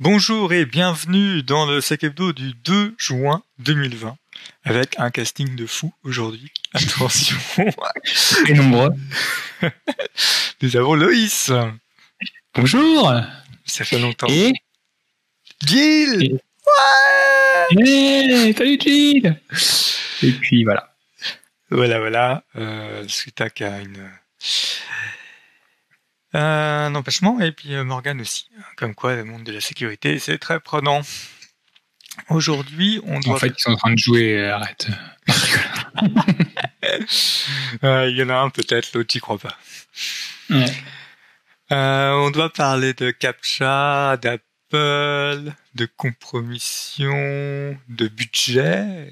Bonjour et bienvenue dans le Sac Hebdo du 2 juin 2020 avec un casting de fou aujourd'hui. Attention. Et nombreux. Nous avons Loïs. Bonjour. Ça fait longtemps. Et Gilles. Et- Ouais. Hey, salut Gilles. Et puis voilà. Voilà, voilà. Euh, Suitac a une un empêchement et puis euh, Morgane aussi. Comme quoi, le monde de la sécurité, c'est très prenant. Aujourd'hui, on doit En fait, ils sont en train de jouer. euh, Arrête. Euh, Il y en a un peut-être, l'autre j'y crois pas. Ouais. Euh, on doit parler de CAPTCHA, d'Apple, de compromission, de budget,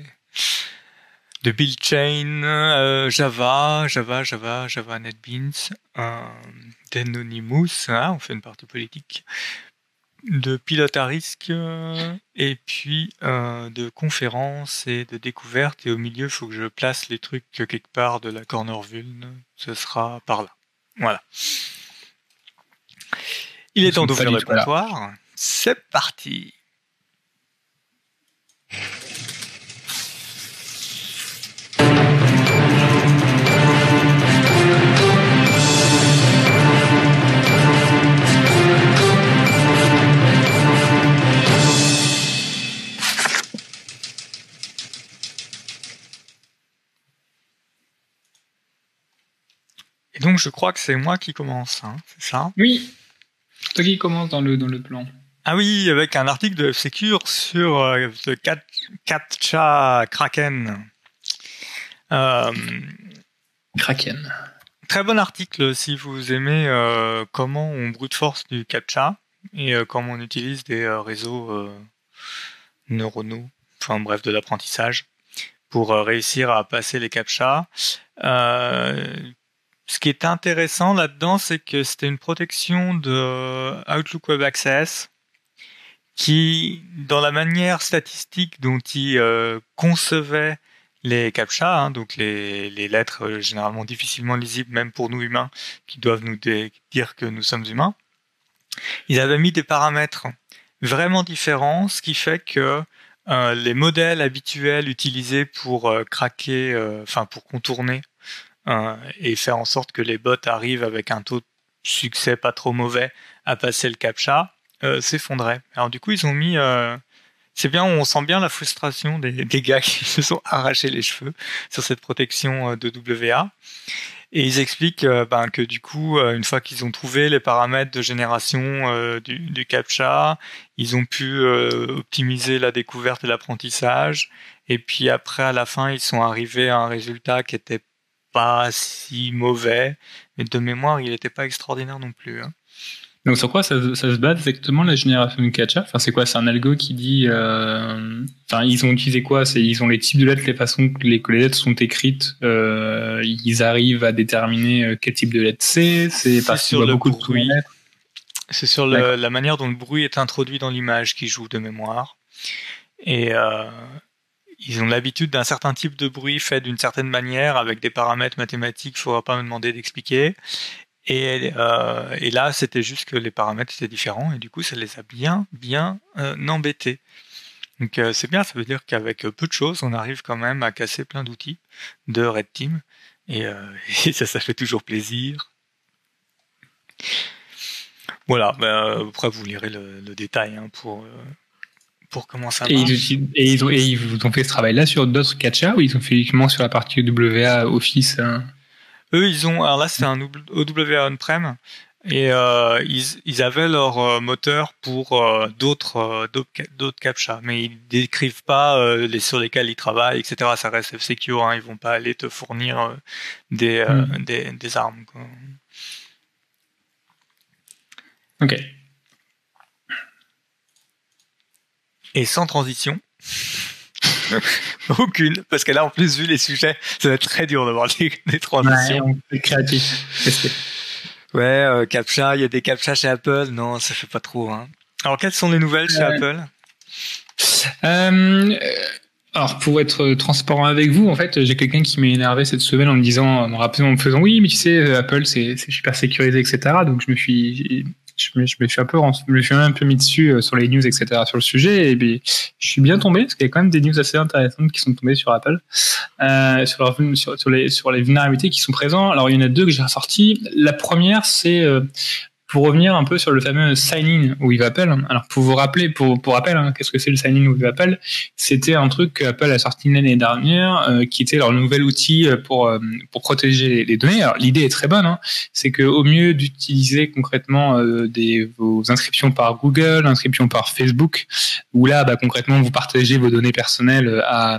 de build chain, euh, Java, Java, Java, Java NetBeans, euh, d'Anonymous, hein, on fait une partie politique, de pilote à risque, euh, et puis euh, de conférences et de découvertes. Et au milieu, il faut que je place les trucs quelque part de la corner vuln. Ce sera par là. Voilà. Il est temps d'ouvrir le comptoir. C'est parti. Et donc, je crois que c'est moi qui commence, hein, c'est ça? Oui. C'est Toi qui commence dans le dans le plan. Ah oui, avec un article de Secure sur euh, le cat- CAPTCHA Kraken. Euh, Kraken. très bon article si vous aimez euh, comment on brute force du CAPTCHA et euh, comment on utilise des euh, réseaux euh, neuronaux, enfin bref, de l'apprentissage pour euh, réussir à passer les CAPTCHA. Euh, ce qui est intéressant là-dedans, c'est que c'était une protection de Outlook Web Access qui, dans la manière statistique dont il euh, concevait les captcha, hein, donc les, lettres euh, généralement difficilement lisibles, même pour nous humains, qui doivent nous dire que nous sommes humains, ils avaient mis des paramètres vraiment différents, ce qui fait que euh, les modèles habituels utilisés pour euh, craquer, euh, enfin pour contourner euh, et faire en sorte que les bots arrivent avec un taux de succès pas trop mauvais à passer le captcha, euh, s'effondraient. Alors du coup, ils ont mis... euh, c'est bien, on sent bien la frustration des, des gars qui se sont arrachés les cheveux sur cette protection euh, de WA. Et ils expliquent euh, ben, que du coup, euh, une fois qu'ils ont trouvé les paramètres de génération du, du CAPTCHA, ils ont pu optimiser la découverte et l'apprentissage. Et puis après, à la fin, ils sont arrivés à un résultat qui était pas si mauvais. Mais de mémoire, il n'était pas extraordinaire non plus. hein. Donc sur quoi ça, ça se base exactement la génération de Kacha? Enfin c'est quoi? C'est un algo qui dit. euh, Enfin ils ont utilisé quoi? C'est ils ont les types de lettres, les façons que les, que les lettres sont écrites. euh, ils arrivent à déterminer euh, quel type de lettre c'est. C'est parce qu'il sur y a le beaucoup de bruit. sous-lettres. C'est sur le- la manière dont le bruit est introduit dans l'image qui joue de mémoire. Et euh, ils ont l'habitude d'un certain type de bruit fait d'une certaine manière, avec des paramètres mathématiques, il ne faudra pas me demander d'expliquer. Et, euh, et là, c'était juste que les paramètres étaient différents, et du coup, ça les a bien, bien euh, embêtés. Donc euh, c'est bien, ça veut dire qu'avec peu de choses, on arrive quand même à casser plein d'outils de Red Team, et, ça, ça fait toujours plaisir. Voilà, ben, après vous lirez le, détail hein, pour, pour comment ça Et marche. ils, et, ils ont, et ils vous ont fait ce travail-là sur d'autres Kacha ou ils ont fait uniquement sur la partie WA Office hein Eux, ils ont, alors là, c'est un OWA on-prem, et euh, ils, ils avaient leur euh, moteur pour euh, d'autres euh, d'autres ca- d'autres captcha, mais ils décrivent pas euh, les sur lesquels ils travaillent, etc. Ça reste secure, hein, ils vont pas aller te fournir euh, des, euh, Mm. des des armes. Quoi. Ok. Et sans transition. Aucune, parce que là, en plus, vu les sujets, ça va être très dur d'avoir des, des transitions. on fait créatif. Ouais, euh, CAPTCHA, il y a des CAPTCHA chez Apple. Non, ça fait pas trop. Hein. Alors, quelles sont les nouvelles chez Ouais. Apple? Euh, alors, pour être transparent avec vous, en fait, j'ai quelqu'un qui m'est énervé cette semaine en me disant, en me rappelant, en me faisant, oui, mais tu sais, Apple, c'est super sécurisé, etc. Donc, je me suis, je me, suis un peu, je me suis un peu mis dessus sur les news, etc. sur le sujet, et puis je suis bien tombé parce qu'il y a quand même des news assez intéressantes qui sont tombées sur Apple, euh, sur, leur, sur, les sur les vulnérabilités qui sont présents. Alors il y en a deux que j'ai ressorties. La première, c'est pour revenir un peu sur le fameux sign-in with Apple, alors pour vous rappeler, pour, pour rappel, hein, qu'est-ce que c'est le sign-in with Apple C'était un truc que Apple a sorti l'année dernière, euh, qui était leur nouvel outil euh, pour euh, pour protéger les, données. Alors l'idée est très bonne, hein, c'est que au mieux d'utiliser concrètement des vos inscriptions par Google, inscriptions par Facebook, où là bah, concrètement vous partagez vos données personnelles à,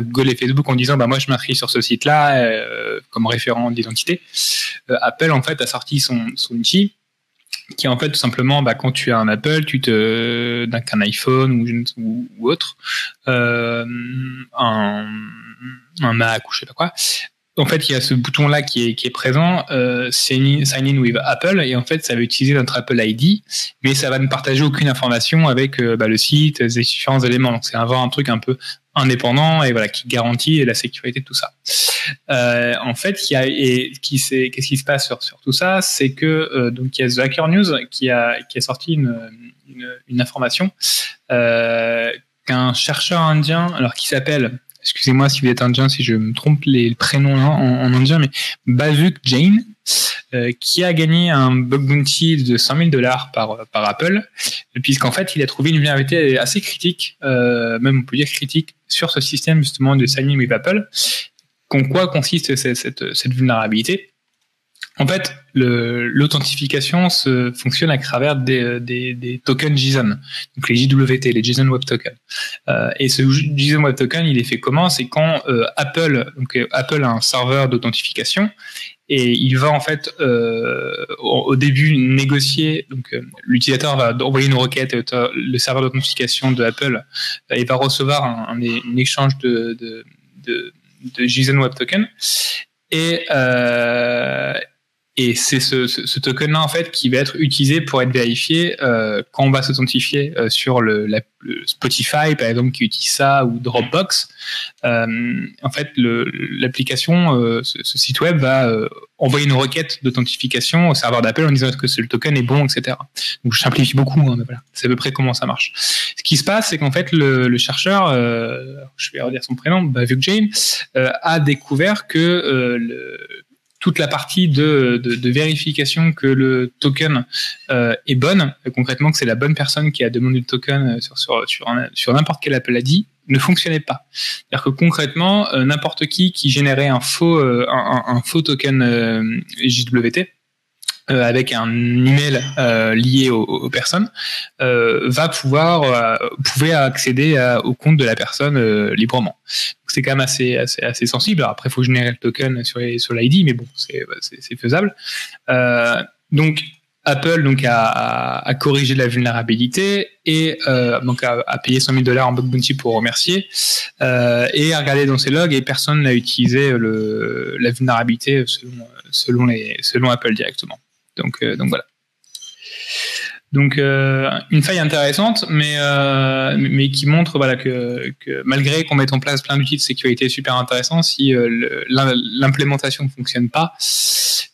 Google et Facebook en disant bah moi je m'inscris sur ce site-là comme référent d'identité. Apple en fait a sorti son son outil qui en fait tout simplement bah, quand tu as un Apple, tu te qu'un iPhone ou, ou, ou autre, euh, un, un Mac ou je sais pas quoi. En fait, il y a ce bouton là qui est, présent, euh, sign, in, with Apple, et en fait, ça va utiliser notre Apple ID, mais ça va ne partager aucune information avec euh, bah, le site, les différents éléments. Donc, c'est avoir un truc un peu indépendant et voilà qui garantit la sécurité de tout ça. Euh, en fait, il y a et qui c'est qu'est-ce qui se passe sur, sur tout ça, c'est que euh, donc il y a The Hacker News qui a qui a sorti une une, une information qu'un chercheur indien alors qui s'appelle excusez-moi si vous êtes indien si je me trompe les prénoms en, en indien mais Bavuk Jain euh, qui a gagné un bug bounty de 100 000 dollars par, par Apple, puisqu'en fait, il a trouvé une vulnérabilité assez critique, euh, même on peut dire critique, sur ce système justement de signing with Apple. En quoi consiste cette, cette, cette vulnérabilité? En fait, l'authentification se fonctionne à travers des, des, des, tokens JSON, donc les JWT, les JSON Web Token. Euh, et ce JSON Web Token, il est fait comment? C'est quand euh, Apple, donc euh, Apple a un serveur d'authentification et il va en fait euh, au, début négocier. Donc euh, l'utilisateur va envoyer une requête, le serveur d'authentification de Apple et va recevoir un, un, échange de, de, de, de JSON Web Token. Et, euh, et c'est ce, ce, token-là en fait qui va être utilisé pour être vérifié euh, quand on va s'authentifier euh, sur le, la, Spotify par exemple qui utilise ça ou Dropbox. Euh, en fait, l'application, euh, ce, ce, site web va euh, envoyer une requête d'authentification au serveur d'Apple en disant est-ce que le token est bon, etc. Donc je simplifie beaucoup, hein, mais voilà, c'est à peu près comment ça marche. Ce qui se passe, c'est qu'en fait le, le chercheur, je vais redire son prénom, Bavuk Jain, a découvert que le toute la partie de, vérification que le token euh, est bonne, concrètement que c'est la bonne personne qui a demandé le token sur, sur, n'importe quel Apple ID, ne fonctionnait pas. C'est-à-dire que concrètement, euh, n'importe qui qui générait un faux, euh, un, faux token euh, JWT, euh, avec un email euh, lié aux, personnes, euh, va pouvoir pouvait accéder au compte de la personne librement. C'est quand même assez, assez, assez sensible. Après, il faut générer le token sur, sur l'ID, mais bon, c'est faisable. donc Apple donc a, corrigé la vulnérabilité et donc a, payé 100 000 dollars en bug bounty pour remercier et a regardé dans ses logs et personne n'a utilisé le, la vulnérabilité selon, selon Apple directement. Donc, euh, donc voilà. Donc euh, une faille intéressante, mais euh, qui montre que, malgré qu'on mette en place plein d'outils de sécurité super intéressants, si l'implémentation ne fonctionne pas,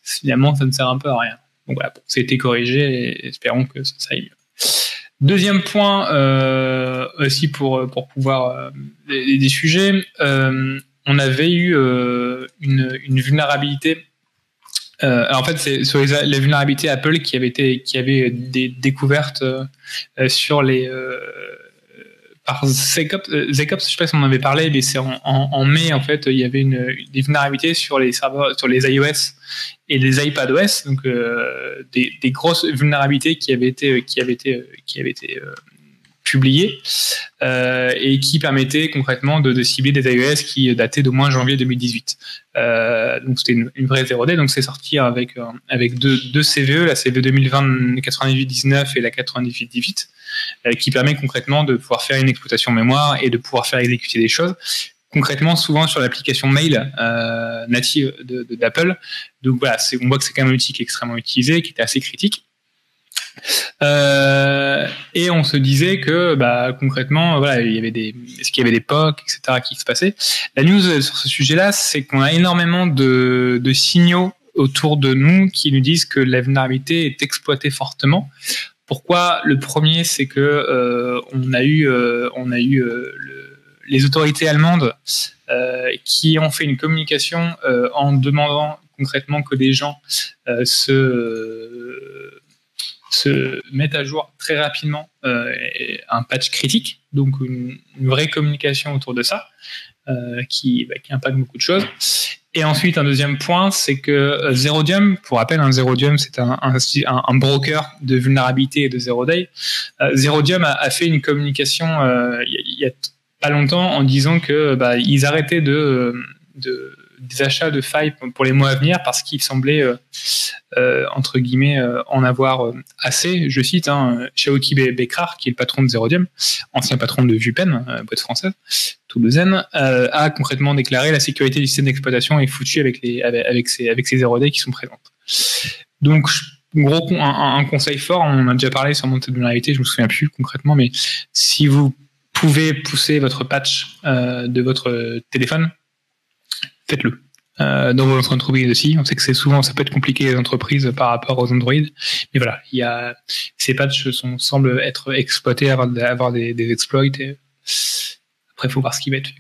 finalement ça ne sert un peu à rien. Donc voilà, bon, été corrigé et espérons que ça, ça aille mieux. Deuxième point aussi pour pouvoir des, des, sujets, on avait eu une vulnérabilité euh, en fait, c'est sur les, vulnérabilités Apple qui avaient été, qui avaient des découvertes euh, euh sur les euh, par Zecops, euh, Zecops, je sais pas si on en avait parlé, mais c'est en, en, en, mai en fait, il y avait une, des vulnérabilités sur les serveurs, sur les iOS et les iPadOS, donc des, des, grosses vulnérabilités qui avaient été, qui avaient été, qui avaient été publié euh, et qui permettait concrètement de, de, cibler des iOS qui dataient d'au moins janvier 2018. Euh, donc c'était une, une, vraie 0D, donc c'est sorti avec euh, avec deux, deux CVE, la CVE 2020 98-19 et la 98-18, euh, qui permet concrètement de pouvoir faire une exploitation mémoire et de pouvoir faire exécuter des choses concrètement souvent sur l'application mail euh, native d'Apple. Donc voilà, on voit que c'est quand même un outil qui est extrêmement utilisé, qui était assez critique. Euh, et on se disait que bah, concrètement, voilà, il y avait des, est-ce qu'il y avait des POC, etc., qui se passaient. La news sur ce sujet-là, c'est qu'on a énormément de, de signaux autour de nous qui nous disent que la vulnérabilité est exploitée fortement. Pourquoi Le premier, c'est que on a eu, on a eu les autorités allemandes qui ont fait une communication en demandant concrètement que des gens se se mettent à jour très rapidement euh, un patch critique, donc une, vraie communication autour de ça, euh, qui, bah, qui, impacte beaucoup de choses. Et ensuite, un deuxième point, c'est que euh, Zerodium, pour rappel, un Zerodium, c'est un, un, un, broker de vulnérabilité et de zero day. Euh, Zerodium a, a, fait une communication il y, a pas longtemps en disant que bah, ils arrêtaient de, de des achats de failles pour les mois à venir parce qu'il semblait, euh, euh, entre guillemets, euh, en avoir assez. Je cite hein, Shaoki Bekrar, qui est le patron de Zerodium, ancien patron de Vupen, boîte française, toulousaine, a concrètement déclaré la sécurité du système d'exploitation est foutue avec, les, avec, ces, avec ces zero qui sont présentes. Donc, un, conseil fort, on en a déjà parlé sur mon de vulnérabilité, je me souviens plus concrètement, mais si vous pouvez pousser votre patch de votre téléphone faites-le. Euh, dans votre entreprise aussi. On sait que c'est souvent, ça peut être compliqué les entreprises par rapport aux Android. Mais voilà, il y a, ces patchs sont, semblent être exploités, avoir, avoir des, des exploits. Et après, faut voir ce qui va être fait.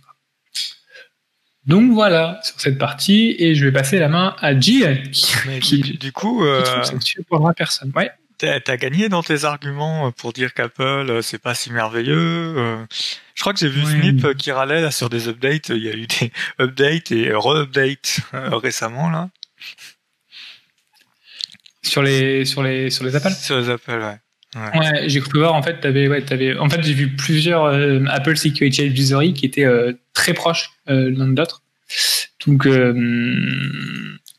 Donc voilà sur cette partie et je vais passer la main à Jill qui, du, coup euh... pour personne. Ouais. T'as gagné dans tes arguments pour dire qu'Apple euh, c'est pas si merveilleux. Euh. Je crois que j'ai vu Snip qui râlait là sur des updates. Il y a eu des updates et re-updates euh, récemment là. Sur les sur les sur les Apple? Sur les Apple, ouais. Ouais, j'ai cru voir en fait t'avais ouais t'avais en fait j'ai vu plusieurs Apple Security Advisory qui étaient très proches l'un de l'autre. Donc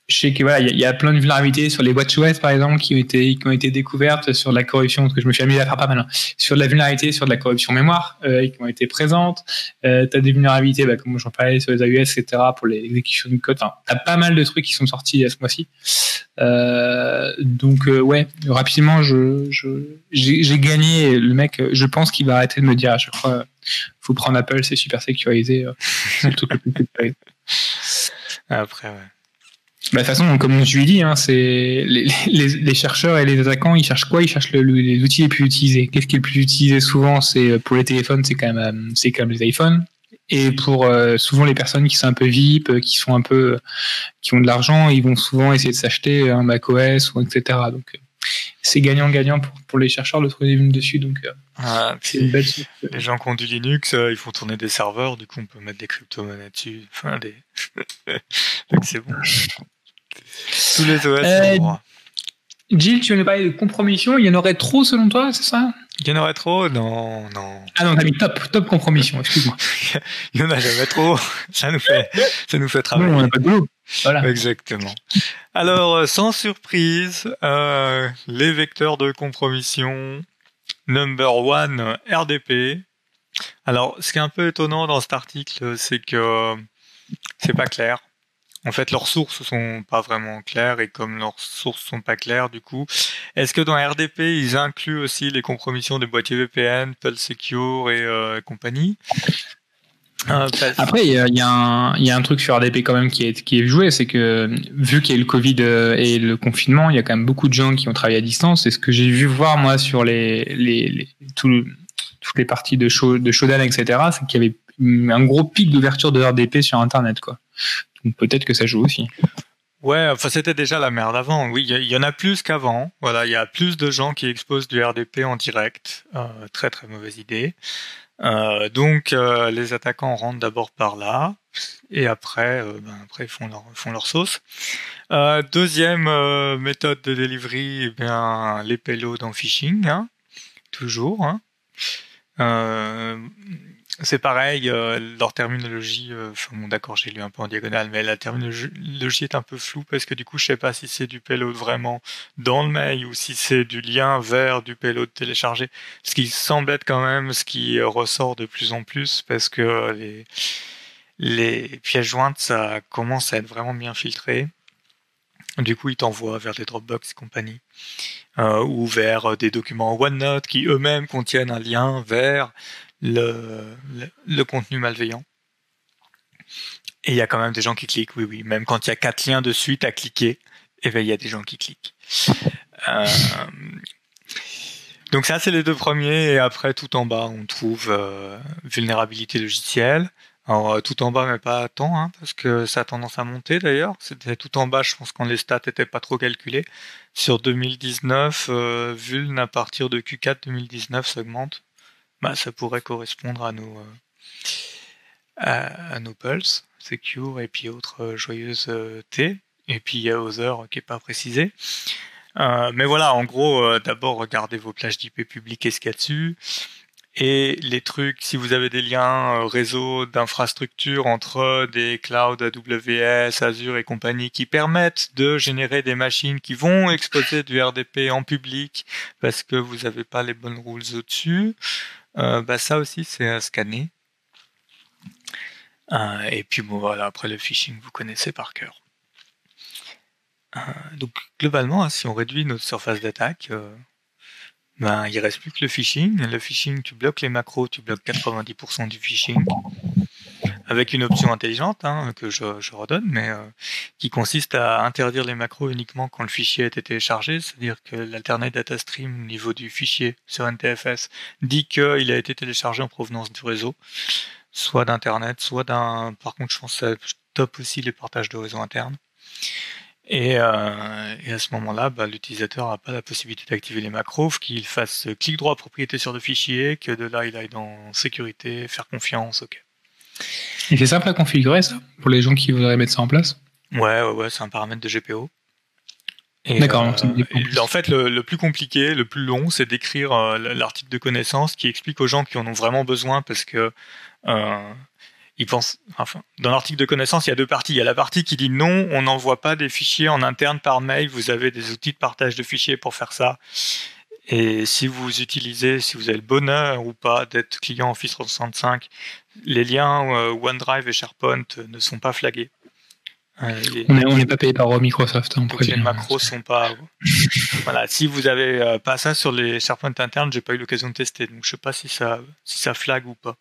je sais que voilà, il y, a plein de vulnérabilités sur les WatchOS par exemple qui ont été qui ont été découvertes sur la corruption, parce que je me suis amusé à faire pas mal, hein, sur la vulnérabilité sur de la corruption mémoire euh, qui ont été présentes. Euh, t'as des vulnérabilités, bah, comme j'en parlais sur les AUS, etc. pour l'exécution du code. Enfin, t'as pas mal de trucs qui sont sortis ce mois-ci. Euh, donc euh, ouais, rapidement, je j'ai gagné. Le mec, je pense qu'il va arrêter de me dire à chaque fois, faut prendre Apple, c'est super sécurisé. c'est le truc le plus Après ouais. Bah, de toute façon, comme je lui dis, hein, c'est les, les, les, chercheurs et les attaquants, ils cherchent quoi? Ils cherchent le, les outils les plus utilisés. Qu'est-ce qui est le plus utilisé souvent? C'est pour les téléphones, c'est quand même, c'est quand même les iPhones. Et pour euh, souvent les personnes qui sont un peu VIP, euh, qui sont un peu, qui ont de l'argent, ils vont souvent essayer de s'acheter un macOS ou etc. Donc c'est gagnant-gagnant pour, pour, les chercheurs de trouver des dessus. Donc ah, c'est une belle Les gens qui ont du Linux, euh, ils font tourner des serveurs, du coup on peut mettre des crypto-monnaies dessus. Enfin, des... donc c'est bon. Tous les OS euh, Gilles, tu parler de compromission? Il y en aurait trop selon toi, c'est ça? Il y en aurait trop? Non, non. Ah non, t'as mis top, top compromission, excuse-moi. Il y en a jamais trop. Ça nous fait, ça nous fait travailler. Non, on n'a pas de boulot. Voilà. Exactement. Alors, euh, sans surprise, euh, les vecteurs de compromission, number one, RDP. Alors, ce qui est un peu étonnant dans cet article, c'est que c'est pas clair. En fait, leurs sources sont pas vraiment claires et comme leurs sources sont pas claires, du coup, est-ce que dans RDP ils incluent aussi les compromissions des boîtiers VPN, Pulse Secure et euh, compagnie? Euh, Après, il y a, un truc sur RDP quand même qui est, joué, c'est que vu qu'il y a eu le Covid euh, et le confinement, il y a quand même beaucoup de gens qui ont travaillé à distance. Et ce que j'ai vu voir moi sur les, les, les tout, toutes les parties de, show, de Shodan, etc., c'est qu'il y avait un gros pic d'ouverture de RDP sur Internet, quoi. Peut-être que ça joue aussi. Ouais, enfin c'était déjà la merde avant. Oui, il y, en a plus qu'avant. Voilà, il y a plus de gens qui exposent du RDP en direct. Euh, très très mauvaise idée. Euh, donc euh, les attaquants rentrent d'abord par là et après, ben, après ils font leur font leur sauce. Deuxième méthode de delivery, eh bien les payloads en phishing, hein, toujours. Hein. C'est pareil, euh, leur terminologie, euh, bon d'accord j'ai lu un peu en diagonale, mais la terminologie est un peu floue parce que du coup je sais pas si c'est du payload vraiment dans le mail ou si c'est du lien vers du payload téléchargé, ce qui semble être quand même ce qui ressort de plus en plus parce que les, les pièces jointes ça commence à être vraiment bien filtré. Du coup, ils t'envoient vers des Dropbox et compagnie, euh, ou vers des documents OneNote qui eux-mêmes contiennent un lien vers le, le, contenu malveillant. Et il y a quand même des gens qui cliquent, oui, oui. Même quand il y a quatre liens de suite à cliquer, et ben il y a des gens qui cliquent. Euh, donc ça c'est les deux premiers et après tout en bas on trouve euh, vulnérabilité logicielle. Alors euh, tout en bas mais pas tant hein, parce que ça a tendance à monter d'ailleurs. C'était tout en bas je pense quand les stats étaient pas trop calculées. Sur 2019 euh, vuln à partir de Q4 2019 s'augmente. Bah ça pourrait correspondre à nos à, nos pulse, secure et puis autres joyeuses T. Et puis il y a Other qui est pas précisé. Euh, mais voilà, en gros, euh, d'abord regardez vos plages d'IP publiques et ce qu'il y a dessus. Et les trucs, si vous avez des liens euh, réseau d'infrastructure entre des clouds AWS, Azure et compagnie qui permettent de générer des machines qui vont exposer du RDP en public parce que vous n'avez pas les bonnes rules au-dessus, bah ça aussi c'est à scanner. et puis bon voilà, après le phishing vous connaissez par cœur. Euh, donc globalement, hein, si on réduit notre surface d'attaque, euh, ben, il reste plus que le phishing. Le phishing, tu bloques les macros, tu bloques 90% du phishing avec une option intelligente hein, que je, redonne, mais euh, qui consiste à interdire les macros uniquement quand le fichier a été téléchargé, c'est-à-dire que l'alternate data stream au niveau du fichier sur NTFS dit qu'il a été téléchargé en provenance du réseau, soit d'internet, soit d'un. Par contre, je pense que ça top aussi les partages de réseau interne. Euh, et, à ce moment-là, bah, l'utilisateur n'a pas la possibilité d'activer les macros, qu'il fasse clic droit propriété sur le fichier, que de là il aille dans sécurité, faire confiance, ok. Et c'est simple à configurer ça pour les gens qui voudraient mettre ça en place Ouais, ouais, ouais c'est un paramètre de GPO. D'accord. Euh, en fait, le, plus compliqué, le plus long, c'est d'écrire euh, l'article de connaissance qui explique aux gens qui en ont vraiment besoin parce que il pense, enfin, dans l'article de connaissance, il y a deux parties. Il y a la partie qui dit non, on n'envoie pas des fichiers en interne par mail. Vous avez des outils de partage de fichiers pour faire ça. Et si vous utilisez, si vous avez le bonheur ou pas d'être client Office 365, les liens euh, OneDrive et SharePoint ne sont pas flagués. Euh, on n'est pas payé par Microsoft. Hein, les macros sont pas. voilà, si vous avez euh, pas ça sur les SharePoint internes, j'ai pas eu l'occasion de tester, donc je sais pas si ça si ça flag ou pas.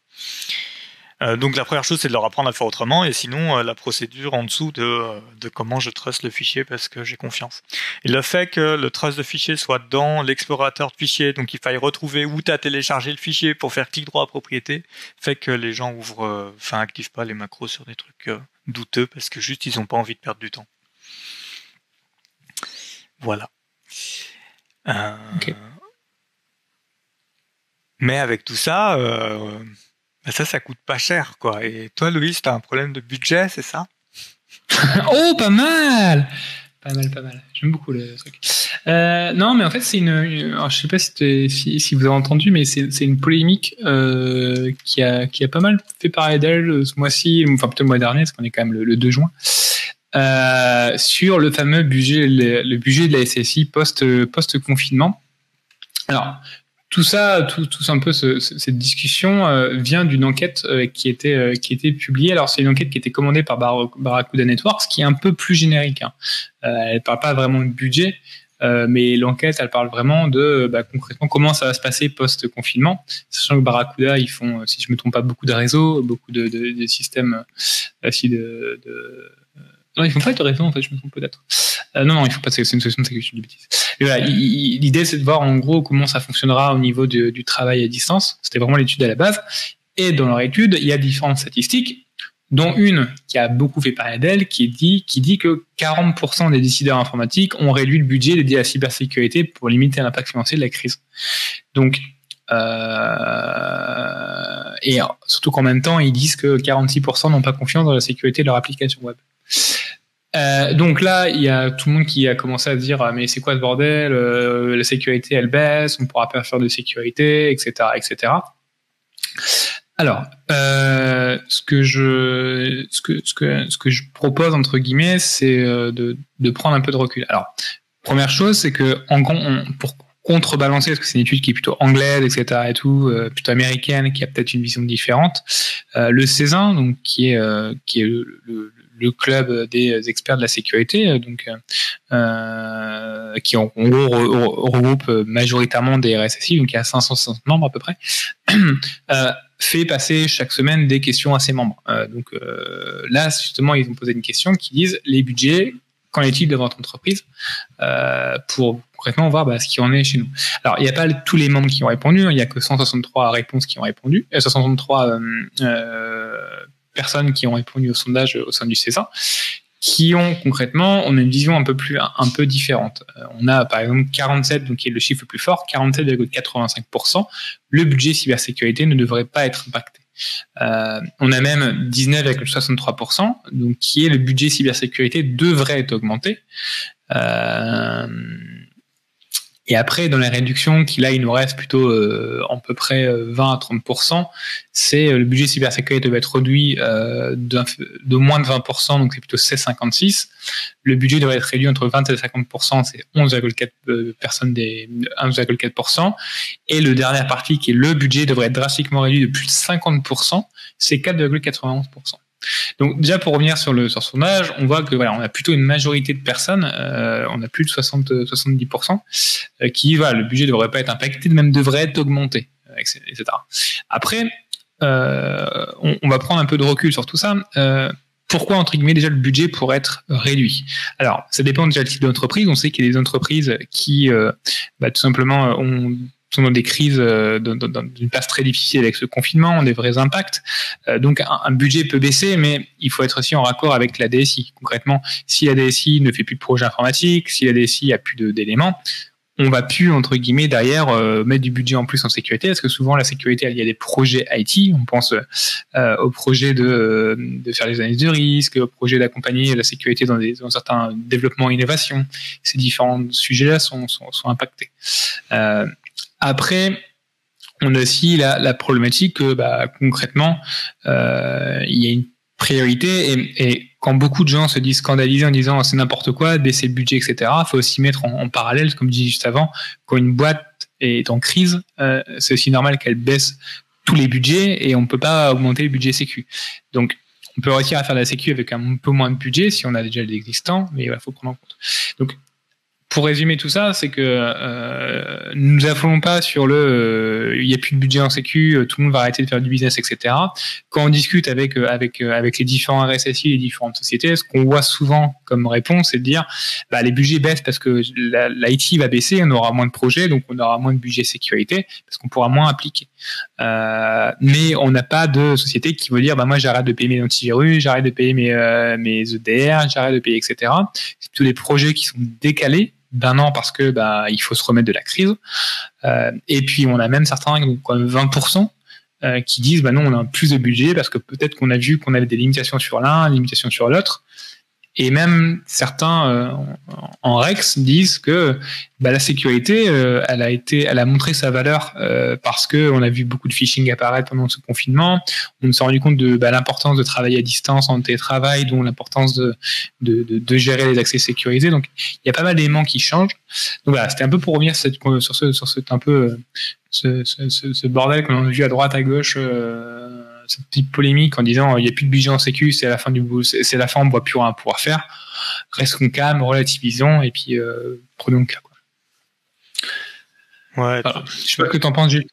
Euh, donc la première chose, c'est de leur apprendre à faire autrement, et sinon euh, la procédure en dessous de, euh, de comment je trust le fichier parce que j'ai confiance. Et le fait que le trust de fichier soit dans l'explorateur de fichier, donc il faille retrouver où tu as téléchargé le fichier pour faire clic droit à propriété, fait que les gens ouvrent, enfin activent pas les macros sur des trucs douteux parce que juste ils ont pas envie de perdre du temps. Voilà. Mais avec tout ça, ça, ça coûte pas cher, quoi. Et toi, Louis, t'as un problème de budget, c'est ça? Oh, pas mal Pas mal, pas mal. J'aime beaucoup le truc. Euh, non, mais en fait, c'est une. je sais pas si, vous avez entendu, mais c'est une polémique euh, qui, a, qui a pas mal fait parler d'elle ce mois-ci, enfin peut-être le mois dernier, parce qu'on est quand même le, 2 juin. Euh, sur le fameux budget, le, budget de la SSI post, post confinement. Alors, tout ça, tout, tout un peu ce, cette discussion euh, vient d'une enquête euh, qui était euh, qui était publiée. Alors c'est une enquête qui était commandée par Bar Barracuda Networks, qui est un peu plus générique. Hein. elle parle pas vraiment de budget, mais l'enquête elle parle vraiment de bah, concrètement comment ça va se passer post confinement. Sachant que Barracuda ils font, si je me trompe pas, beaucoup de réseaux, beaucoup de, de, de systèmes aussi de, de non, ils font pas de réseau en fait, je me trompe peut-être. Euh, non, non, il faut pas. C'est une solution de sécurité. Voilà, l'idée c'est de voir en gros comment ça fonctionnera au niveau du, du travail à distance. C'était vraiment l'étude à la base. Et dans leur étude, il y a différentes statistiques, dont une qui a beaucoup fait parler d'elle, qui dit qui dit que 40% des décideurs informatiques ont réduit le budget dédié à la cybersécurité pour limiter l'impact financier de la crise. Donc euh, et surtout qu'en même temps, ils disent que 46% n'ont pas confiance dans la sécurité de leur application web. Euh, donc là, il y a tout le monde qui a commencé à dire ah, mais c'est quoi ce bordel euh, La sécurité elle baisse, on pourra pas faire de sécurité, etc., etc. Alors, euh, ce que je ce que ce que ce que je propose entre guillemets, c'est euh, de, de prendre un peu de recul. Alors, première chose, c'est que en pour contrebalancer, parce que c'est une étude qui est plutôt anglaise, etc. et tout, plutôt américaine, qui a peut-être une vision différente. Le Césin, donc qui est qui est le, le, le club des experts de la sécurité, euh, donc euh, qui en, gros regroupe majoritairement des RSSI, donc il y a 560 membres à peu près, euh, fait passer chaque semaine des questions à ses membres. donc là, justement, ils ont posé une question qui disent les budgets qu'en est-il de votre entreprise pour concrètement voir bah, ce qui en est chez nous. Alors, il n'y a pas tous les membres qui ont répondu, hein. il n'y a que 163 réponses qui ont répondu, 163 personnes qui ont répondu au sondage au sein du CESA qui ont concrètement, on a une vision un peu plus, un peu différente. Euh, on a par exemple 47, donc qui est le chiffre le plus fort, 47,85%. Le budget cybersécurité ne devrait pas être impacté. Euh, on a même 19,63%, donc qui est le budget cybersécurité devrait être augmenté. Euh, et après, dans les réductions, qui là, il nous reste plutôt euh, à peu près 20 euh, à 30% c'est euh, le budget cybersécurité doit être réduit euh, de moins de 20 donc c'est plutôt 16,56. Le budget devrait être réduit entre 20 et 50 c'est 11,4 personnes des 1,4% Et le dernier partie, qui est le budget, devrait être drastiquement réduit de plus de 50 c'est 4,91 donc déjà pour revenir sur le sur son âge, on voit que voilà, on a plutôt une majorité de personnes, euh, on a plus de 60 70% euh, qui voilà, le budget devrait pas être impacté, même devrait être augmenté, etc. Après, euh, on, va prendre un peu de recul sur tout ça. Euh, pourquoi entre guillemets déjà le budget pourrait être réduit? Alors, ça dépend déjà du type d'entreprise. On sait qu'il y a des entreprises qui, euh, bah, tout simplement, ont sont dans des crises, euh, dans, une passe très difficile avec ce confinement, ont des vrais impacts. Euh, donc un, budget peut baisser, mais il faut être aussi en raccord avec la DSI. Concrètement, si la DSI ne fait plus de projet informatique, si la DSI a plus d'éléments, on va plus entre guillemets derrière euh, mettre du budget en plus en sécurité parce que souvent la sécurité il y a des projets IT on pense euh, au projet de, de faire des analyses de risque au projet d'accompagner la sécurité dans, des, dans certains développements innovations ces différents sujets là sont, sont, sont impactés euh, après, on a aussi la, la problématique que bah, concrètement, euh, il y a une priorité et, et, quand beaucoup de gens se disent scandalisés en disant c'est n'importe quoi, baisser le budget, etc., il faut aussi mettre en, parallèle, comme je disais juste avant, quand une boîte est en crise, euh, c'est aussi normal qu'elle baisse tous les budgets et on ne peut pas augmenter le budget sécu. Donc, on peut réussir à faire de la sécu avec un peu moins de budget si on a déjà l'existant, mais il faut prendre en compte. Donc, pour résumer tout ça, c'est que euh, nous n'affolons pas sur le euh, il n'y a plus de budget en sécu, euh, tout le monde va arrêter de faire du business, etc. Quand on discute avec euh, avec avec les différents RSSI, les différentes sociétés, ce qu'on voit souvent comme réponse, c'est de dire bah, les budgets baissent parce que l'IT va baisser, on aura moins de projets, donc on aura moins de budget sécurité parce qu'on pourra moins appliquer. Euh, mais on n'a pas de société qui veut dire bah moi j'arrête de payer mes antivirus, j'arrête de payer mes mes EDR, j'arrête de payer, etc. C'est tous les projets qui sont décalés d'un an parce que bah, il faut se remettre de la crise. Euh, et puis on a même certains, même 20%, euh, qui disent bah non, on a plus de budget parce que peut-être qu'on a vu qu'on avait des limitations sur l'un, limitations sur l'autre. Et même certains euh, en Rex disent que bah, la sécurité, euh, elle a été, elle a montré sa valeur euh, parce que on a vu beaucoup de phishing apparaître pendant ce confinement. On s'est rendu compte de bah, l'importance de travailler à distance en télétravail, dont l'importance de, de, de, gérer les accès sécurisés. Donc il y a pas mal d'éléments qui changent. Donc voilà, c'était un peu pour revenir sur, cette, sur ce, sur un peu ce, ce, ce, bordel qu'on a vu à droite à gauche. Euh, cette petite polémique en disant il n'y a plus de budget en sécu, c'est la fin du c'est la fin, on ne voit plus rien pouvoir faire. Restons calmes, relativisons et puis euh, prenons le cas. Quoi. Ouais. je sais pas ce que tu en penses, Gilles.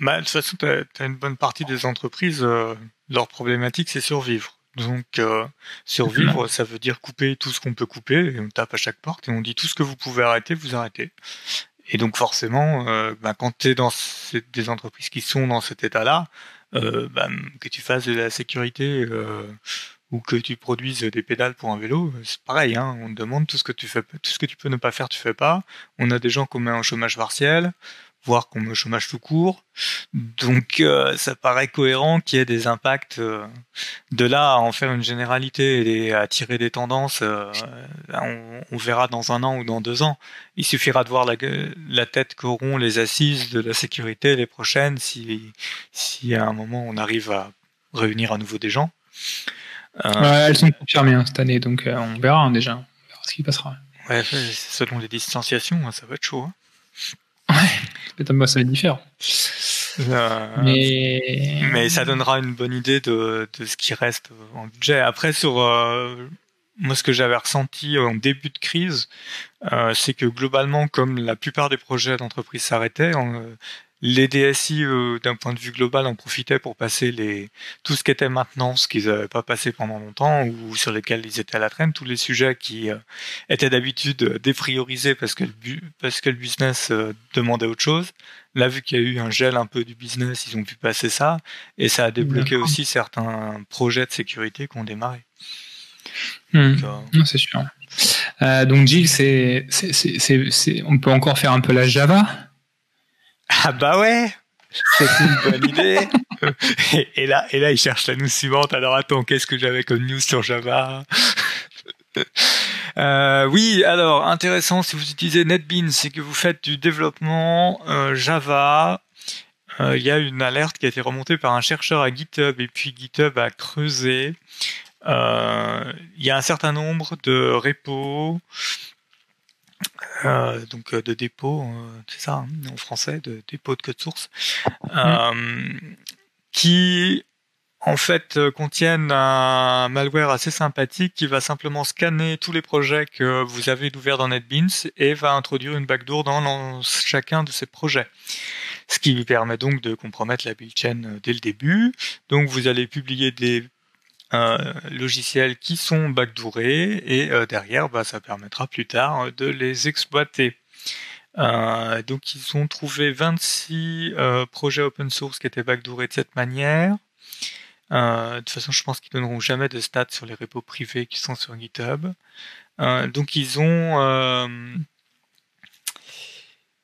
Bah, de toute façon, tu as, une bonne partie des entreprises, euh, leur problématique, c'est survivre. Donc, euh, survivre, ça veut dire couper tout ce qu'on peut couper, et on tape à chaque porte, et on dit tout ce que vous pouvez arrêter, vous arrêtez. Et donc, forcément, euh, bah, quand tu es dans des entreprises qui sont dans cet état-là, bah, que tu fasses de la sécurité euh, ou que tu produises des pédales pour un vélo, c'est pareil. Hein, on te demande tout ce que tu fais, tout ce que tu peux ne pas faire, tu fais pas. On a des gens qu'on met en chômage partiel voire qu'on me chômage tout court. Donc euh, ça paraît cohérent qu'il y ait des impacts euh, de là à en faire une généralité et à tirer des tendances. Euh, on, verra dans un an ou dans deux ans. Il suffira de voir la, la tête qu'auront les assises de la sécurité les prochaines si, si à un moment on arrive à réunir à nouveau des gens. elles sont confirmées hein, cette année, donc on verra hein, déjà. On verra ce qui passera. Ouais, selon les distanciations, hein, ça va être chaud. Ouais. Peut-être ça va être différent. mais... mais ça donnera une bonne idée de, de ce qui reste en budget. Après, sur, euh, moi, ce que j'avais ressenti en début de crise, euh, c'est que globalement, comme la plupart des projets d'entreprise s'arrêtaient, les DSI, euh, d'un point de vue global, en profitaient pour passer les tout ce qui était maintenance qu'ils n'avaient pas passé pendant longtemps ou sur lesquels ils étaient à la traîne, tous les sujets qui euh, étaient d'habitude dépriorisés parce que le parce que le business demandait autre chose. Là, vu qu'il y a eu un gel un peu du business, ils ont pu passer ça et ça a débloqué aussi certains projets de sécurité qui ont démarré. Hmm. C'est sûr. Euh, donc Jill, c'est, on peut encore faire un peu la Java? Ah bah ouais, c'est une bonne idée. et, là, et là, il cherche la news suivante. Alors attends, qu'est-ce que j'avais comme news sur Java? Euh, Oui, alors intéressant. Si vous utilisez NetBeans, c'est que vous faites du développement euh, Java. Il y a une alerte qui a été remontée par un chercheur à GitHub et puis GitHub a creusé euh, il y a un certain nombre de repos, euh, donc euh, de dépôts, c'est ça hein, en français, de dépôts de code source, qui en fait contiennent un malware assez sympathique qui va simplement scanner tous les projets que vous avez ouverts dans NetBeans et va introduire une backdoor dans chacun de ces projets. Ce qui lui permet donc de compromettre la build chain dès le début. Donc vous allez publier des euh, logiciels qui sont backdoorés et euh, derrière, bah, ça permettra plus tard euh, de les exploiter. Euh, donc ils ont trouvé 26 projets open source qui étaient backdoorés de cette manière. de toute façon, je pense qu'ils donneront jamais de stats sur les repos privés qui sont sur GitHub. donc ils ont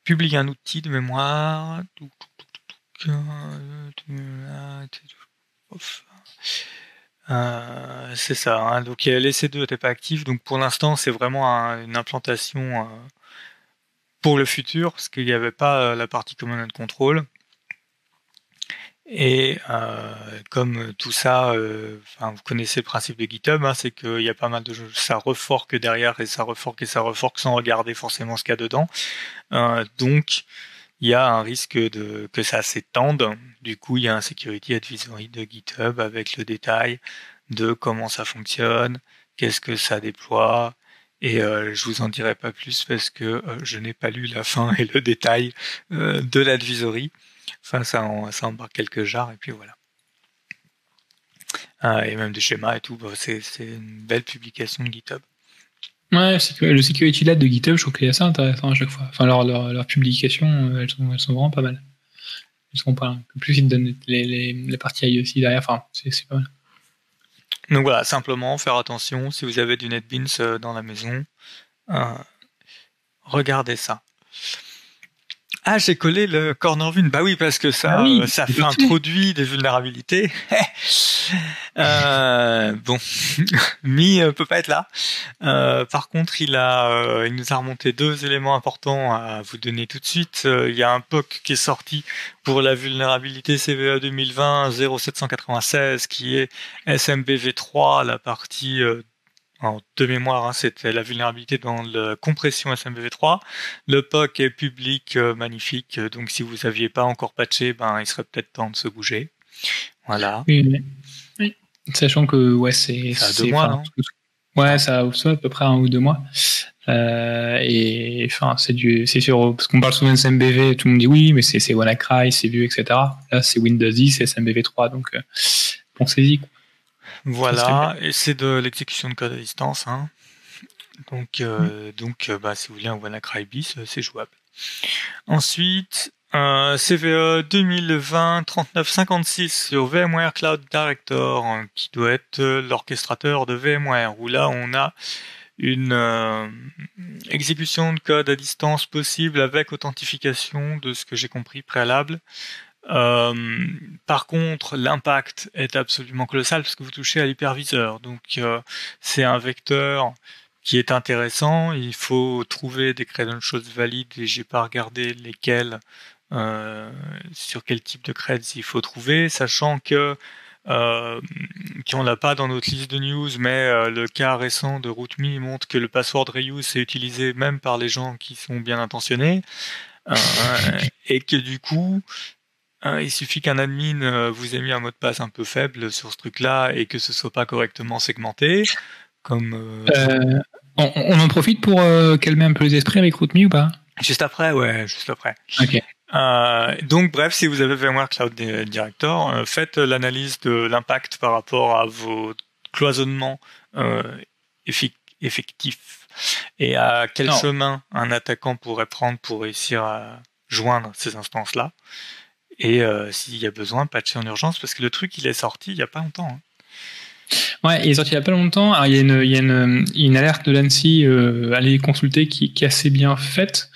publié un outil de mémoire. Euh, c'est ça. Hein. Donc l'EC2 n'était pas actif. Donc pour l'instant, c'est vraiment une implantation euh, pour le futur, parce qu'il n'y avait pas euh, la partie command and control. Et comme tout ça, vous connaissez le principe de GitHub, hein, c'est qu'il y a pas mal de choses, ça reforque derrière et ça reforque et ça reforque sans regarder forcément ce qu'il y a dedans. donc il y a un risque de que ça s'étende. Du coup, il y a un security advisory de GitHub avec le détail de comment ça fonctionne, qu'est-ce que ça déploie. Et euh, je vous en dirai pas plus parce que euh, je n'ai pas lu la fin et le détail euh, de l'advisory. Enfin, ça, en, ça embarque quelques jars et puis voilà. Ah, et même des schémas et tout. Bah, c'est une belle publication de GitHub. Ouais, le Security Lab de GitHub, je trouve qu'il est assez intéressant à chaque fois. Enfin, leurs leur, leur publications, euh, elles sont, elles sont vraiment pas mal. Elles sont pas plus, ils donnent les, les, les parties IOC derrière. Enfin, c'est pas mal. Donc voilà, simplement faire attention si vous avez du NetBeans euh, dans la maison. Euh, regardez ça. Ah, j'ai collé le corner vune. Bah oui, parce que ça, ah ça introduit des vulnérabilités. euh, bon, Mi peut pas être là. Euh, par contre, il a, euh, il nous a remonté deux éléments importants à vous donner tout de suite. Euh, il y a un POC qui est sorti pour la vulnérabilité CVE 2020 0796 qui est SMBV3, la partie en de mémoire, hein, c'était la vulnérabilité dans la compression SMBV3. Le POC est public, euh, magnifique, donc si vous n'aviez pas encore patché, ben, il serait peut-être temps de se bouger. Voilà. Oui, Sachant que ouais, c'est ça a deux mois. Hein. Ouais, ça a à peu près un ou deux mois. Euh, et enfin, c'est du, c'est sûr, parce qu'on parle souvent de SMBV, tout le monde dit oui, mais c'est, c'est WannaCry, c'est Vue, etc. Là, c'est Windows 10, c'est SMBV3, donc euh, pensez-y. Voilà, et c'est de l'exécution de code à distance. Hein. Donc, euh, donc euh, bah, si vous voulez un WannaCry bis, euh, c'est jouable. Ensuite, euh, CVE 2020-3956 sur VMware Cloud Director, hein, qui doit être l'orchestrateur de VMware, où là on a une exécution de code à distance possible avec authentification de ce que j'ai compris préalable. Euh, par contre, l'impact est absolument colossal parce que vous touchez à l'hyperviseur. Donc, euh, c'est un vecteur qui est intéressant. Il faut trouver des credentials valides et j'ai pas regardé lesquels, euh, sur quel type de creds il faut trouver, sachant que euh, qu'on l'a pas dans notre liste de news, mais le cas récent de RootMe montre que le password reuse est utilisé même par les gens qui sont bien intentionnés. et que du coup, Hein, il suffit qu'un admin euh, vous ait mis un mot de passe un peu faible sur ce truc-là et que ce soit pas correctement segmenté, comme euh, on, en profite pour calmer un peu les esprits avec RootMe ou pas? Juste après, ouais, juste après. Donc bref, si vous avez VMware Cloud Director, faites l'analyse de l'impact par rapport à vos cloisonnements effectifs et à quel chemin un attaquant pourrait prendre pour réussir à joindre ces instances-là. Et s'il y a besoin, patcher en urgence, parce que le truc, il est sorti il y a pas longtemps. Hein. Ouais, il est sorti il y a pas longtemps. Alors, il y a une, il y a une, une alerte de l'ANSI, euh, allez consulter, qui, qui, est assez bien faite.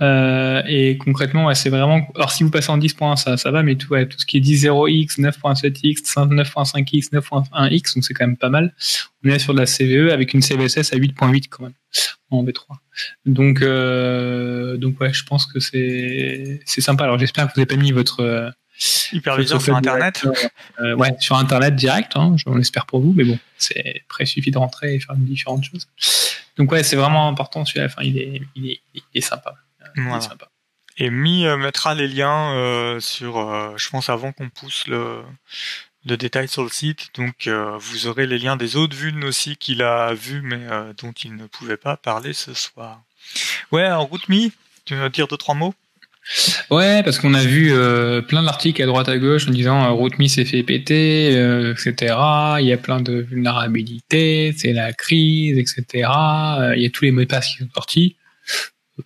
Euh, et concrètement, ouais, c'est vraiment. Alors, si vous passez en 10.1, ça, ça va, mais tout, ouais, tout ce qui est 10.0x, 9.7x, 9.5x, 9.1x, donc c'est quand même pas mal. On est sur de la CVE avec une CVSS à 8.8 quand même en V3. Donc, euh, donc ouais, je pense que c'est sympa. Alors, j'espère que vous n'avez pas mis votre Hyperviseur sur Internet euh, Ouais, sur Internet direct, hein, on l'espère pour vous, mais bon, c'est après, il suffit de rentrer et faire différentes choses. Donc ouais, c'est vraiment important celui-là, enfin, il est, il est, il est sympa. Il est sympa. Et Mi euh, mettra les liens euh, sur, je pense, avant qu'on pousse le, le détail sur le site. Donc vous aurez les liens des autres vulnes aussi qu'il a vus, mais dont il ne pouvait pas parler ce soir. Ouais, en route Mi, tu veux dire deux, trois mots? Ouais, parce qu'on a vu euh, plein d'articles à droite à gauche en disant euh, RootMe s'est fait péter, euh, etc. Il y a plein de vulnérabilités, c'est la crise, etc. Euh, il y a tous les mots de passe qui sont sortis.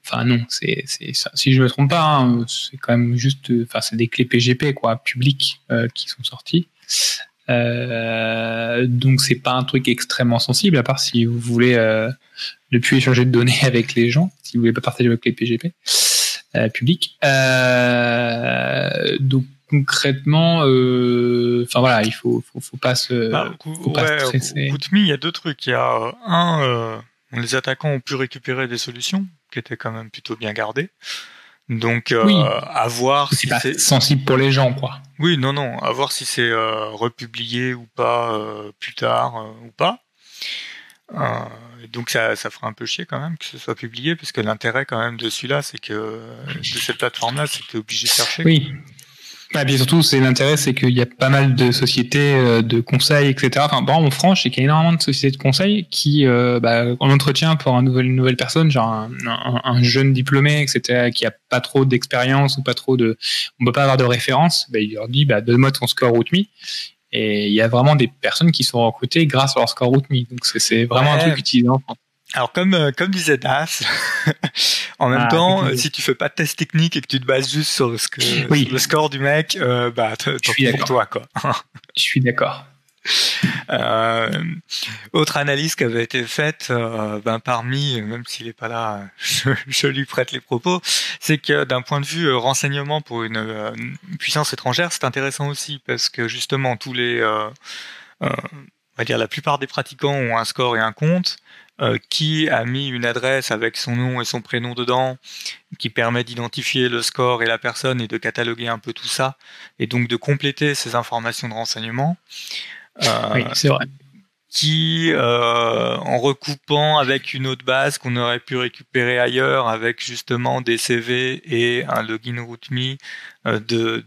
Enfin non, c'est c'est si je me trompe pas, hein, c'est quand même juste, enfin c'est des clés PGP quoi, publiques qui sont sorties. Donc c'est pas un truc extrêmement sensible à part si vous voulez ne plus échanger de données avec les gens, si vous voulez pas partager vos clés PGP. Euh, public. Euh, donc concrètement, euh, enfin voilà, il faut, faut, faut pas se, bah, faut pas stresser. il y a deux trucs. Il y a un, les attaquants ont pu récupérer des solutions qui étaient quand même plutôt bien gardées. Donc à voir si c'est sensible pour les gens, quoi. Oui, non, non, à voir si c'est republié ou pas plus tard ou pas. Euh, donc ça, ça fera un peu chier quand même que ce soit publié, parce que l'intérêt quand même de celui-là, c'est que de cette plateforme-là, c'est que obligé de chercher. Oui. Bah, bien surtout, c'est l'intérêt, c'est qu'il y a pas mal de sociétés euh, de conseils, etc. Enfin, bon, en France, c'est qu'il y a énormément de sociétés de conseils qui, euh, bah, en entretien pour une nouvelle, une nouvelle personne, genre un, un, jeune diplômé, etc., qui a pas trop d'expérience ou pas trop de, on peut pas avoir de référence, bah, il leur dit, bah, donne-moi ton score RootMe. Et il y a vraiment des personnes qui sont recrutées grâce à leur score RootMe. Donc c'est vraiment un truc utilisant. Alors comme euh, comme disait Das, en même ah, temps, si tu fais pas de test technique et que tu te bases juste sur, le score du mec, euh, bah je suis pour toi quoi. je suis d'accord. Euh, autre analyse qui avait été faite, euh, ben parmi, même s'il est pas là, je, lui prête les propos, c'est que d'un point de vue renseignement pour une, puissance étrangère, c'est intéressant aussi parce que justement tous les, on va dire la plupart des pratiquants ont un score et un compte. Qui a mis une adresse avec son nom et son prénom dedans, qui permet d'identifier le score et la personne et de cataloguer un peu tout ça, et donc de compléter ces informations de renseignement. Euh, oui, c'est vrai qui, euh, en recoupant avec une autre base qu'on aurait pu récupérer ailleurs, avec justement des CV et un login RootMe, euh, de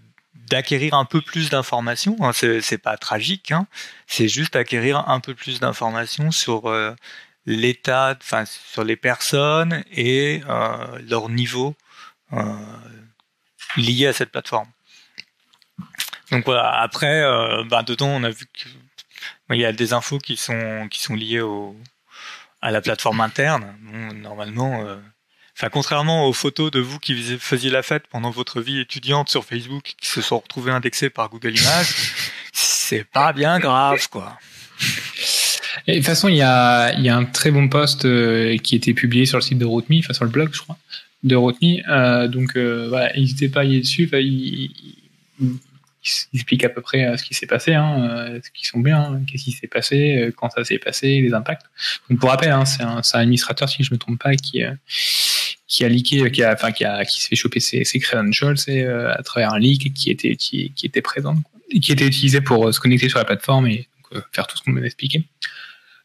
d'acquérir un peu plus d'informations. Hein, c'est pas tragique, hein, c'est juste acquérir un peu plus d'informations sur euh, l'état, enfin sur les personnes et euh, leur niveau euh, lié à cette plateforme. Donc voilà. Après, euh, bah, dedans, on a vu que il y a des infos qui sont qui sont liées au à la plateforme interne. normalement, euh, enfin contrairement aux photos de vous qui faisiez la fête pendant votre vie étudiante sur Facebook, qui se sont retrouvées indexées par Google Images, c'est pas bien grave, quoi. De toute façon, il y a, y a un très bon post euh, qui été publié sur le site de RootMe, enfin sur le blog, je crois, de RootMe. Euh, donc voilà, n'hésitez pas à y aller dessus. Il, explique à peu près euh, ce qui s'est passé, hein, euh, ce qui sont bien, hein, qu'est-ce qui s'est passé, euh, quand ça s'est passé, les impacts. Donc pour rappel, hein, c'est un, administrateur, si je me trompe pas, qui qui a leaké, qui a, enfin qui a, qui s'est fait choper ses, ses credentials à travers un leak qui était qui, était présent, qui était utilisé pour se connecter sur la plateforme et faire tout ce qu'on m'a expliqué.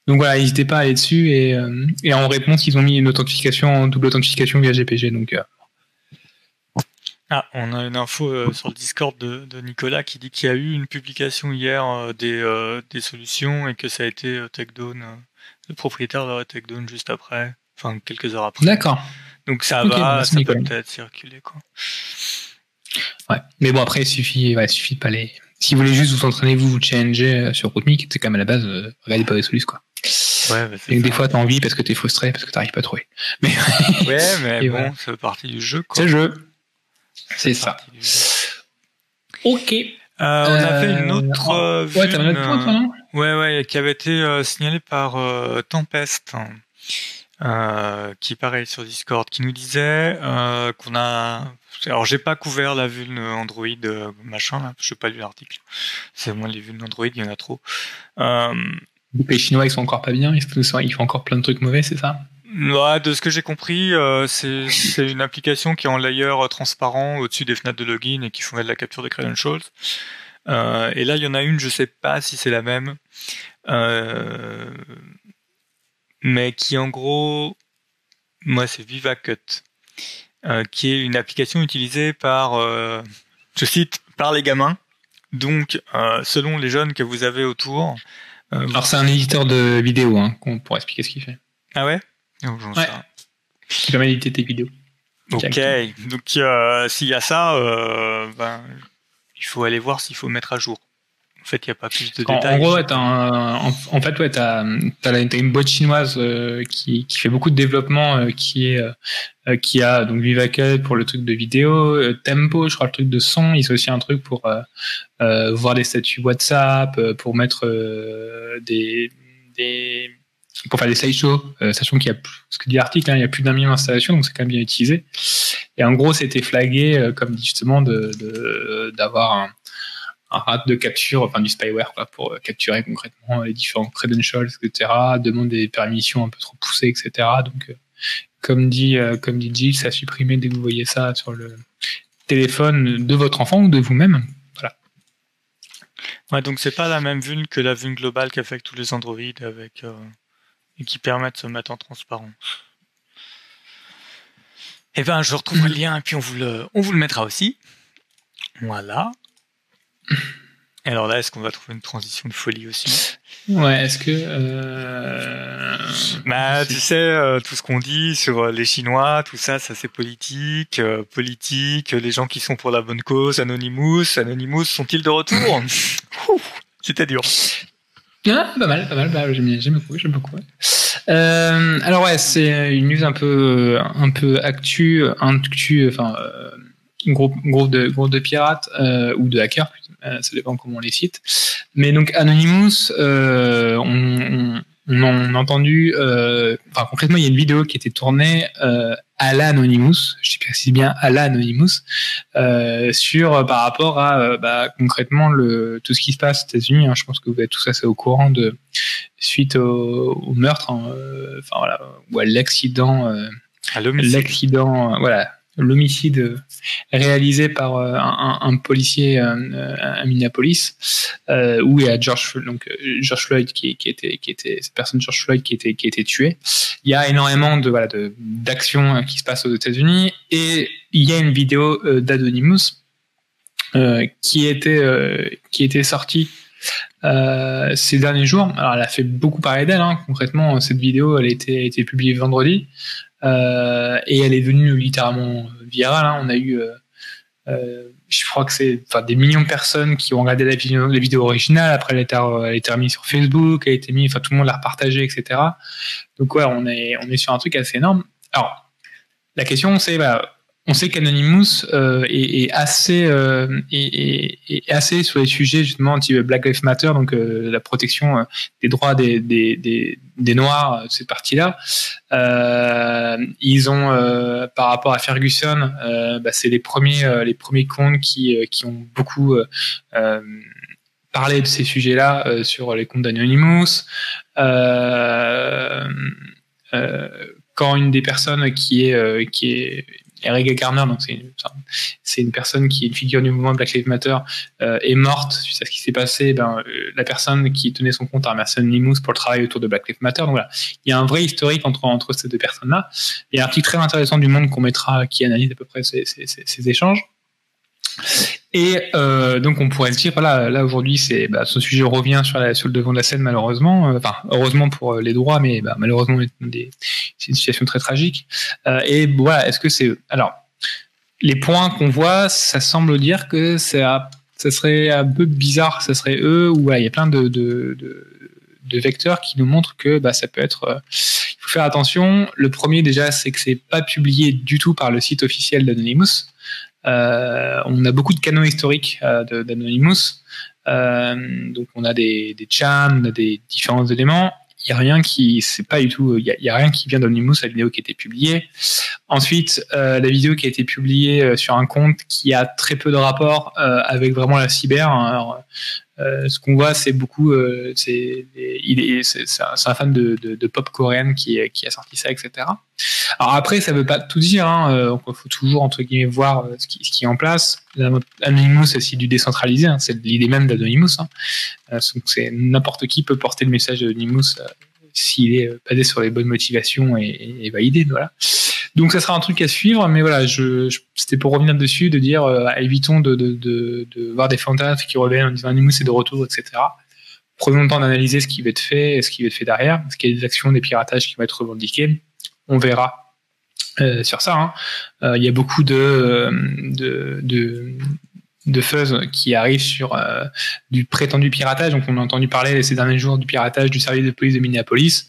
Donc voilà, n'hésitez pas à aller dessus et, et en réponse, ils ont mis une authentification, double authentification via GPG. Donc ah, on a une info euh, sur le Discord de, Nicolas qui dit qu'il y a eu une publication hier euh, des, euh, des, solutions et que ça a été take down le propriétaire leur takedown juste après, enfin quelques heures après. D'accord. Donc ça va, ça peut peut-être circuler quoi. Ouais. Mais bon, après, il suffit, ouais, il suffit de pas les. Si vous voulez juste vous entraîner, vous, vous challenger euh, sur Rootmeet, c'est quand même à la base, euh, regardez pas les solutions, quoi. Ouais, Et des fois, t'as envie parce que t'es frustré, parce que t'arrives pas à trouver. Mais Ouais, mais bon, voilà. ça fait partie du jeu quoi. c'est le jeu. C'est ça. Ok. Euh, on a fait une autre euh, Ouais, t'avais un autre point, toi, euh, non? Ouais, ouais, qui avait été euh, signalé par euh, Tempest, euh, qui pareil sur Discord, qui nous disait euh, qu'on a. Alors, j'ai pas couvert la vulne Android euh, machin, là, je n'ai pas lu l'article. C'est moi les vulnes Android, il y en a trop. Euh, Les Chinois, ils sont encore pas bien, ils font, encore plein de trucs mauvais, c'est ça? De ce que j'ai compris, euh, c'est une application qui est en layer euh, transparent au-dessus des fenêtres de login et qui font de la capture des credentials. Euh, et là, il y en a une, je sais pas si c'est la même, euh, mais qui en gros, moi c'est VivaCut, qui est une application utilisée par, je cite, par les gamins. Donc, selon les jeunes que vous avez autour. Euh, Alors, c'est un éditeur de vidéo, hein, qu'on pourra expliquer ce qu'il fait. Ah ouais? Oh, j'en sais Ouais. rien. Qui permet d'éditer tes vidéos. Ok, donc euh, s'il y a ça, euh, ben, il faut aller voir s'il faut mettre à jour. En fait, il n'y a pas plus de En, détails. en gros, ouais, t'as un- en, en fait, ouais, t'as, une boîte chinoise euh, qui, qui fait beaucoup de développement, euh, qui est, euh, qui a donc VivaCut pour le truc de vidéo, Tempo, je crois le truc de son. Ils ont aussi un truc pour voir des statuts WhatsApp, pour mettre des, des, pour faire des slideshows, sachant qu'il y a, plus- ce que dit l'article, hein, il y a plus d'un million d'installations, donc c'est quand même bien utilisé. Et en gros, c'était flagué comme dit justement de, de d'avoir un un rate de capture, enfin du spyware, quoi, pour euh, capturer concrètement les différents credentials, etc., demander des permissions un peu trop poussées, etc. Donc, euh, comme dit, euh, comme dit Gilles, ça supprimer dès que vous voyez ça sur le téléphone de votre enfant ou de vous-même. Ouais, donc c'est pas la même vulne que la vulne globale qu'affecte tous les Android avec euh, et qui permet de se mettre en transparence. Eh ben, je retrouve le lien et puis on vous le, on vous le mettra aussi. Voilà. Alors là, est-ce qu'on va trouver une transition de folie aussi? Ouais, est-ce que... Euh... Bah, tu sais, euh, tout ce qu'on dit sur euh, les Chinois, tout ça, ça c'est politique, euh, politique, les gens qui sont pour la bonne cause, Anonymous, Anonymous sont-ils de retour? C'était dur. Ah, pas mal, pas mal, bah, j'aime, j'aime beaucoup, j'aime beaucoup. ouais. Euh, alors ouais, c'est une news un peu, un peu actu, actu, enfin, groupe, groupe de, groupe de pirates ou de hackers, euh, ça dépend comment on les cite. Mais donc Anonymous, euh, on, on, on en a entendu, euh, enfin concrètement, il y a une vidéo qui était tournée euh, à l'Anonymous, je précise bien à l'Anonymous, euh, sur euh, par rapport à euh, bah, concrètement le tout ce qui se passe aux États-Unis. hein. je pense que vous êtes tous assez au courant de suite au, au meurtre, hein, euh, enfin voilà, ou à l'accident, euh, À l'accident, euh, voilà, l'homicide réalisé par euh, un, un- un policier euh, euh, à Minneapolis, où il y a George, donc George Floyd qui, était, qui était cette personne George Floyd qui était, qui était tué. Il y a énormément de voilà de d'actions qui se passent aux États-Unis et il y a une vidéo d'Anonymous qui était euh, qui était sortie ces derniers jours. Alors, elle a fait beaucoup parler d'elle. Hein. Concrètement, cette vidéo, elle a été, a été publiée vendredi et elle est devenue littéralement virale. Hein. On a eu, euh, euh, je crois que c'est, des millions de personnes qui ont regardé la vidéo, originale. Après, elle a été, elle a été remise sur Facebook, elle a été mise, enfin, tout le monde l'a repartagée, etc. Donc ouais, on est, on est sur un truc assez énorme. Alors, la question, c'est, bah, on sait qu'Anonymous euh, est, assez euh, est, assez sur les sujets justement type Black Lives Matter, donc euh, la protection des droits des, des, des, noirs, cette partie-là. Ils ont par rapport à Ferguson, bah, c'est les premiers les premiers comptes qui qui ont beaucoup parlé de ces sujets-là sur les comptes d'Anonymous. Quand une des personnes qui est qui est Eric Garner, donc c'est une, personne qui est une figure du mouvement Black Lives Matter, euh, est morte suite à ce qui s'est passé. Ben, euh, la personne qui tenait son compte a remercié Anonymous pour le travail autour de Black Lives Matter. Donc voilà, il y a un vrai historique entre entre ces deux personnes-là. Il y a un article très intéressant du Monde qu'on mettra qui analyse à peu près ces, ces, ces échanges. Et euh, donc on pourrait se dire, voilà, là aujourd'hui, c'est bah, ce sujet revient sur, la, sur le devant de la scène malheureusement. Euh, enfin, heureusement pour les droits, mais bah, malheureusement c'est une situation très tragique. Euh, et voilà, est-ce que c'est alors les points qu'on voit, ça semble dire que ça, ça serait un peu bizarre, ça serait eux ou il y a plein de, de, de, de, vecteurs qui nous montrent que bah, ça peut être. Euh, il faut faire attention. Le premier déjà, c'est que c'est pas publié du tout par le site officiel d'Anonymous. Euh, on a beaucoup de canaux historiques euh, d'Anonymous. Euh, donc on a des, des on a des différents éléments il y a rien qui c'est pas du tout il y a, rien qui vient d'Anonymous la vidéo qui a été publiée ensuite euh, la vidéo qui a été publiée euh, sur un compte qui a très peu de rapport euh, avec vraiment la cyber hein. Euh, ce qu'on voit, c'est beaucoup, euh, c'est, il est, c'est, un, fan de, de, de, pop coréenne qui, qui a sorti ça, etc. Alors après, ça veut pas tout dire. Hein, euh, il faut toujours entre guillemets voir ce qui, ce qui est en place. Anonymous, c'est du décentralisé. Hein, c'est l'idée même d'Anonymous. Hein. donc c'est n'importe qui peut porter le message d'Anonymous s'il est basé sur les bonnes motivations et, et validé. Voilà. Donc ça sera un truc à suivre, mais voilà, je, c'était pour revenir dessus, de dire euh, évitons de, de, de, de, voir des fantasmes qui reviennent en disant Animus c'est de retour, etc. Prenons le temps d'analyser ce qui va être fait ce qui va être fait derrière. Est-ce qu'il y a des actions, des piratages qui vont être revendiqués On verra euh, sur ça. Hein. Euh, il y a beaucoup de, de, de, de fuzz qui arrive sur euh, du prétendu piratage. Donc, on a entendu parler ces derniers jours du piratage du service de police de Minneapolis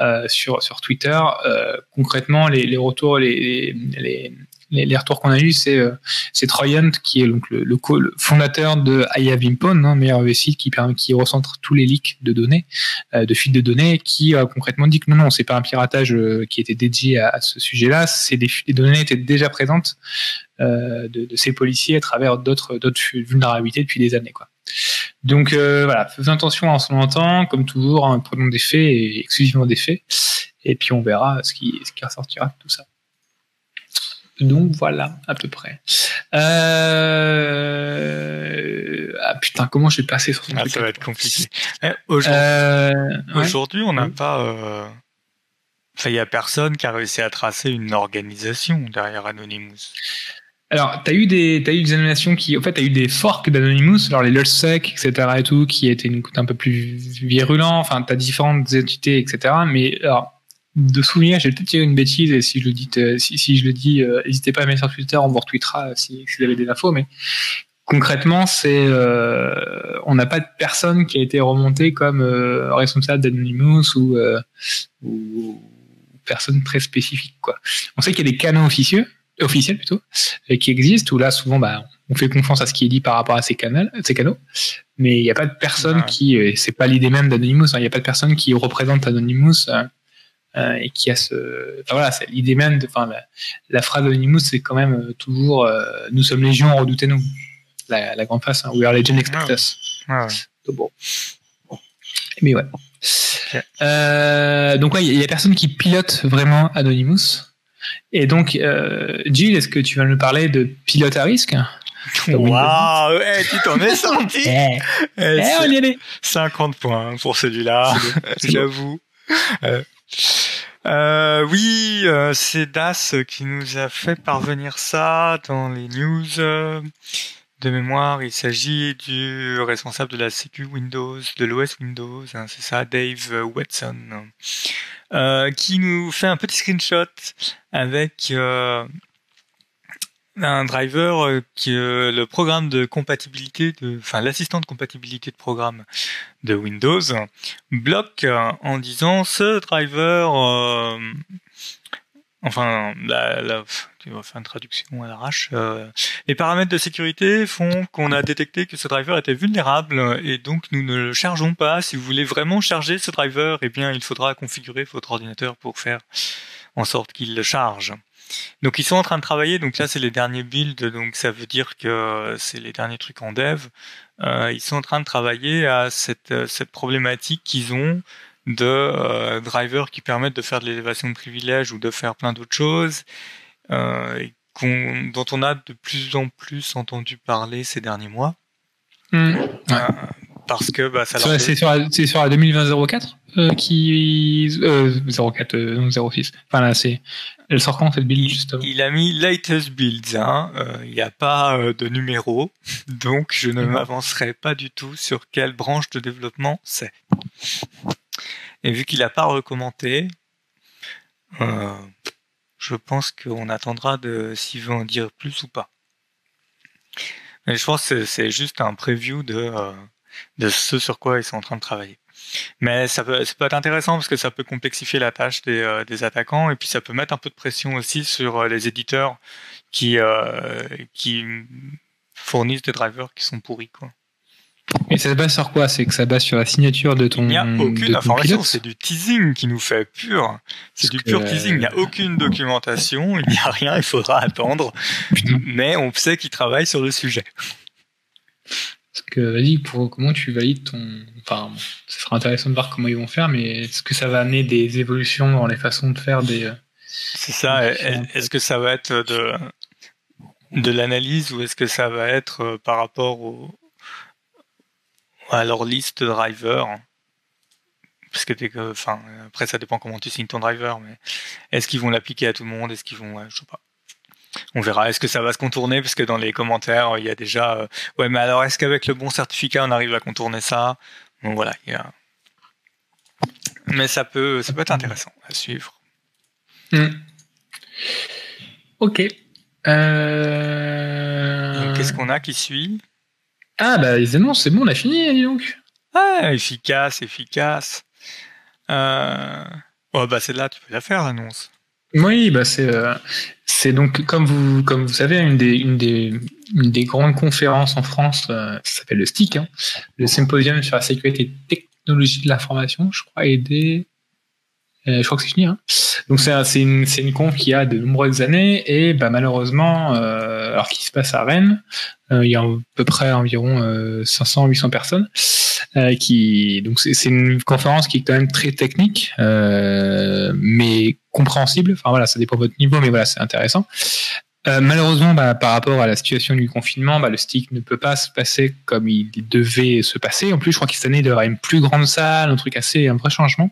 euh, sur sur Twitter. Euh, concrètement, les, les retours, les, les, les, retours qu'on a eu, c'est euh, c'est Troyant qui est donc le, le, fondateur de IAVIMPON, hein, meilleur site qui qui recentre tous les leaks de données, euh, de fuites de données, qui concrètement dit que non non, c'est pas un piratage euh, qui était dédié à, ce sujet-là, c'est des, des données étaient déjà présentes de, de, ces policiers à travers d'autres d'autres vulnérabilités depuis des années quoi. Donc voilà, faisons attention en son temps, comme toujours, hein, prenons des faits et exclusivement des faits, et puis on verra ce qui, ce qui ressortira de tout ça. Donc voilà, à peu près. Euh... Ah putain, comment je vais passer sur ce ah, Ça va être compliqué. Eh, aujourd'hui, euh... on n'a pas. Euh... Enfin, il y a personne qui a réussi à tracer une organisation derrière Anonymous. Alors, t'as eu des, t'as eu des animations qui, en fait, t'as eu des forks d'Anonymous, alors les Lulzsec, etc. et tout, qui étaient une un peu plus virulent. Enfin, t'as différentes entités, etc. Mais alors, de souvenir, j'ai peut-être tiré une bêtise et si je le dis, euh, si, si je le dis, euh, n'hésitez pas à mettre sur Twitter, on vous retweetera si, si vous avez des infos. Mais concrètement, c'est, euh, on n'a pas de personne qui a été remontée comme euh, responsable d'Anonymous ou, ou personne très spécifique. Quoi. On sait qu'il y a des canaux officieux, officiels plutôt, qui existent où là souvent, bah, on fait confiance à ce qui est dit par rapport à ces canaux, ces canaux. Mais il n'y a pas de personne qui, c'est pas l'idée même d'Anonymous, hein, il n'y a pas de personne qui représente Anonymous euh, et qui a ce, enfin voilà, c'est l'idée même de, enfin la, phrase d'Anonymous, c'est quand même euh, toujours euh, nous sommes légion, redoutez-nous, la, la grande face, hein, we are legion, expect us. Ah bon. Mais ouais. Euh, donc ouais, il y, a personne qui pilote vraiment Anonymous. Et donc, euh, Jill, est-ce que tu vas nous parler de pilote à risque? Waouh, ouais, tu t'en es sorti. eh, eh, on y allait. 50 points pour celui-là, j'avoue. Euh, euh, oui, euh, c'est Das qui nous a fait parvenir ça dans les news. de mémoire, il s'agit du responsable de la sécu Windows, de l'OS Windows, hein, c'est ça, Dave Watson, euh, qui nous fait un petit screenshot avec un driver euh, qui euh, le programme de compatibilité de enfin l'assistant de compatibilité de programme de Windows bloque euh, en disant ce driver enfin la, la tu vas faire une traduction à l'arrache les paramètres de sécurité font qu'on a détecté que ce driver était vulnérable et donc nous ne le chargeons pas. Si vous voulez vraiment charger ce driver eh bien il faudra configurer votre ordinateur pour faire en sorte qu'il le charge donc ils sont en train de travailler, donc là c'est les derniers builds, donc ça veut dire que c'est les derniers trucs en dev. Euh, ils sont en train de travailler à cette, euh, cette problématique qu'ils ont de euh, drivers qui permettent de faire de l'élévation de privilèges ou de faire plein d'autres choses, euh, dont on a de plus en plus entendu parler ces derniers mois. Mmh. Euh, parce que bah, ça leur c'est sur, la, sur la 2020 04 euh, qui euh, 04 euh, non 06 enfin là c'est elle sort quand cette build justement? il a mis latest builds hein. Euh, il n'y a pas euh, de numéro. Donc je ne m'avancerai pas du tout sur quelle branche de développement c'est. Et vu qu'il n'a pas recommandé je pense qu'on attendra de s'il veut en dire plus ou pas. Mais je pense que c'est juste un preview de de ce sur quoi ils sont en train de travailler. Mais ça peut, ça peut être intéressant parce que ça peut complexifier la tâche des, euh, des attaquants et puis ça peut mettre un peu de pression aussi sur euh, les éditeurs qui, euh, qui fournissent des drivers qui sont pourris. Quoi. Et ça se base sur quoi? C'est que ça base sur la signature de ton. Il n'y a aucune information, c'est du teasing qui nous fait pur. C'est du pur teasing. Il n'y a aucune documentation, il n'y a rien, il faudra attendre. Mais on sait qu'ils travaillent sur le sujet. Parce que vas-y, pour comment tu valides ton. Enfin, ce sera intéressant de voir comment ils vont faire, mais est-ce que ça va amener des évolutions dans les façons de faire des. C'est ça. Est-ce que ça va être de de l'analyse ou est-ce que ça va être euh, par rapport au, à leur liste de drivers? Parce que enfin après ça dépend comment tu signes ton driver mais est-ce qu'ils vont l'appliquer à tout le monde? Est-ce qu'ils vont je sais pas on verra. Est-ce que ça va se contourner? Parce que dans les commentaires, il y a déjà. Euh, ouais, mais alors, est-ce qu'avec le bon certificat, on arrive à contourner ça? Donc voilà. Il y a... Mais ça peut, ça peut être intéressant à suivre. Hmm. Ok. Euh... Qu'est-ce qu'on a qui suit? Ah, bah, les annonces, c'est bon, on a fini, dis donc. Ah, efficace, efficace. Euh... Oh, bah, c'est là, tu peux la faire, l'annonce. Oui, bah c'est euh, c'est donc comme vous comme vous savez une des une des une des grandes conférences en France, euh, ça s'appelle le STIC, hein, le symposium sur la sécurité technologie de l'information, je crois, et des euh, je crois que c'est fini. Hein. Donc c'est une une conf qui a de nombreuses années et bah malheureusement euh, alors qu'il se passe à Rennes, il y a à peu près environ 500 800 personnes qui donc c'est une conférence qui est quand même très technique mais compréhensible. Enfin voilà, ça dépend de votre niveau, mais voilà, c'est intéressant. Euh, malheureusement, bah, par rapport à la situation du confinement, bah, le stick ne peut pas se passer comme il devait se passer. En plus, je crois que cette année, il y une plus grande salle, un truc assez, un vrai changement.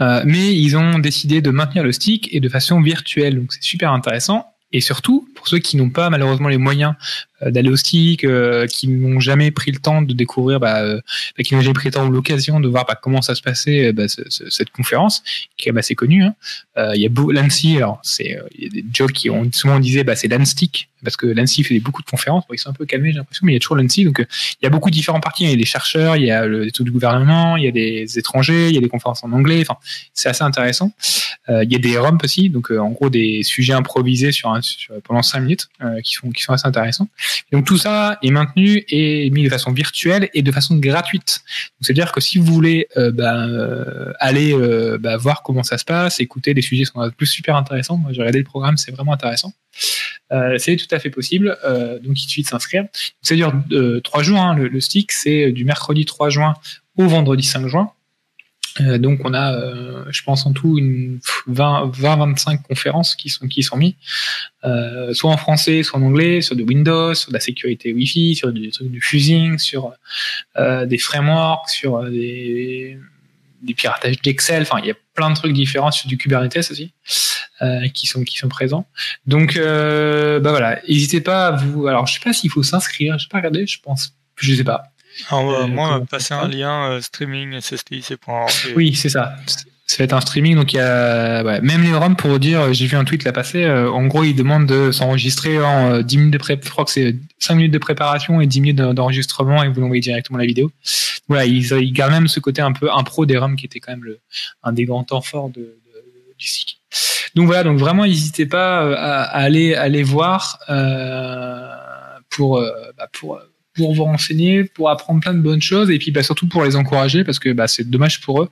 Euh, mais ils ont décidé de maintenir le stick et de façon virtuelle, donc c'est super intéressant. Et surtout, pour ceux qui n'ont pas malheureusement les moyens euh, d'aller au stick, euh, qui n'ont jamais pris le temps de découvrir, bah, euh, bah, qui n'ont jamais pris le temps ou l'occasion de voir bah, comment ça se passait bah, cette conférence, qui est assez connue. Hein. Il y a l'ANSI, alors c'est il y a des jokes qui ont souvent disait bah, c'est l'ANSTIC parce que l'ANSI fait beaucoup de conférences, ils sont un peu calmés j'ai l'impression, mais il y a toujours l'ANSI, donc il y a beaucoup de différents parties. Il y a des chercheurs, il y a le, tout du gouvernement, il y a des étrangers, il y a des conférences en anglais. Enfin, c'est assez intéressant. il y a des ROMP aussi, donc en gros des sujets improvisés sur, un, pendant cinq minutes qui sont qui sont assez intéressants. Donc tout ça est maintenu et mis de façon virtuelle et de façon gratuite. C'est-à-dire que si vous voulez euh, bah, euh, aller euh, bah, voir comment ça se passe, écouter des sujets qui sont plus super intéressants, moi j'ai regardé le programme, c'est vraiment intéressant. c'est tout à fait possible. donc il suffit de s'inscrire. Ça dure trois jours. Hein, le, le, stick, c'est du mercredi 3 juin au vendredi 5 juin. Euh, donc on a, euh, je pense en tout une 20-25 conférences qui sont qui sont mises, euh, soit en français, soit en anglais, sur de Windows, sur de la sécurité Wi-Fi, sur du, du fusing, sur des frameworks, sur des, piratages d'Excel. Enfin, il y a plein de trucs différents sur du Kubernetes aussi qui sont qui sont présents. Donc bah voilà, n'hésitez pas à vous. Alors je sais pas s'il faut s'inscrire, je sais pas regarder, je pense, je sais pas. Alors, euh, moi, passer un lien euh, streaming SSTIC.org. Oui, c'est ça. Ça va être un streaming, donc il y a ouais, même les ROM pour dire, j'ai vu un tweet là passer. Euh, en gros, ils demandent de s'enregistrer en 10 minutes de pré, je crois que c'est 5 minutes de préparation et 10 minutes d'enregistrement et vous l'envoyez directement la vidéo. Voilà, ils, ils, gardent même ce côté un peu impro des ROM qui était quand même le, un des grands temps forts de, de, du SIC. Donc voilà, donc vraiment n'hésitez pas à, à, aller aller voir euh, pour bah, pour pour vous renseigner, pour apprendre plein de bonnes choses et puis bah, surtout pour les encourager parce que bah, c'est dommage pour eux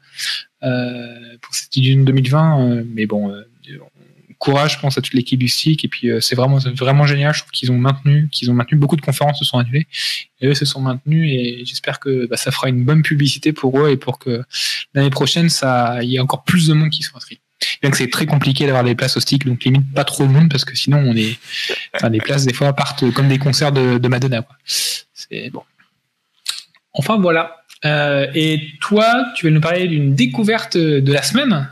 euh, pour cette édition 2020. Euh, mais bon, euh, courage, je pense à toute l'équipe du STIC et puis euh, c'est vraiment vraiment génial. Je trouve qu'ils ont maintenu, qu'ils ont maintenu beaucoup de conférences se sont annulées et eux se sont maintenus et j'espère que bah, ça fera une bonne publicité pour eux et pour que l'année prochaine ça il y ait encore plus de monde qui soit inscrit. Bien que c'est très compliqué d'avoir des places au stick, donc limite pas trop de monde parce que sinon on est, enfin, les places des fois partent comme des concerts de, de Madonna. Quoi. C'est bon. Enfin voilà. Euh, et toi, tu vas nous parler d'une découverte de la semaine?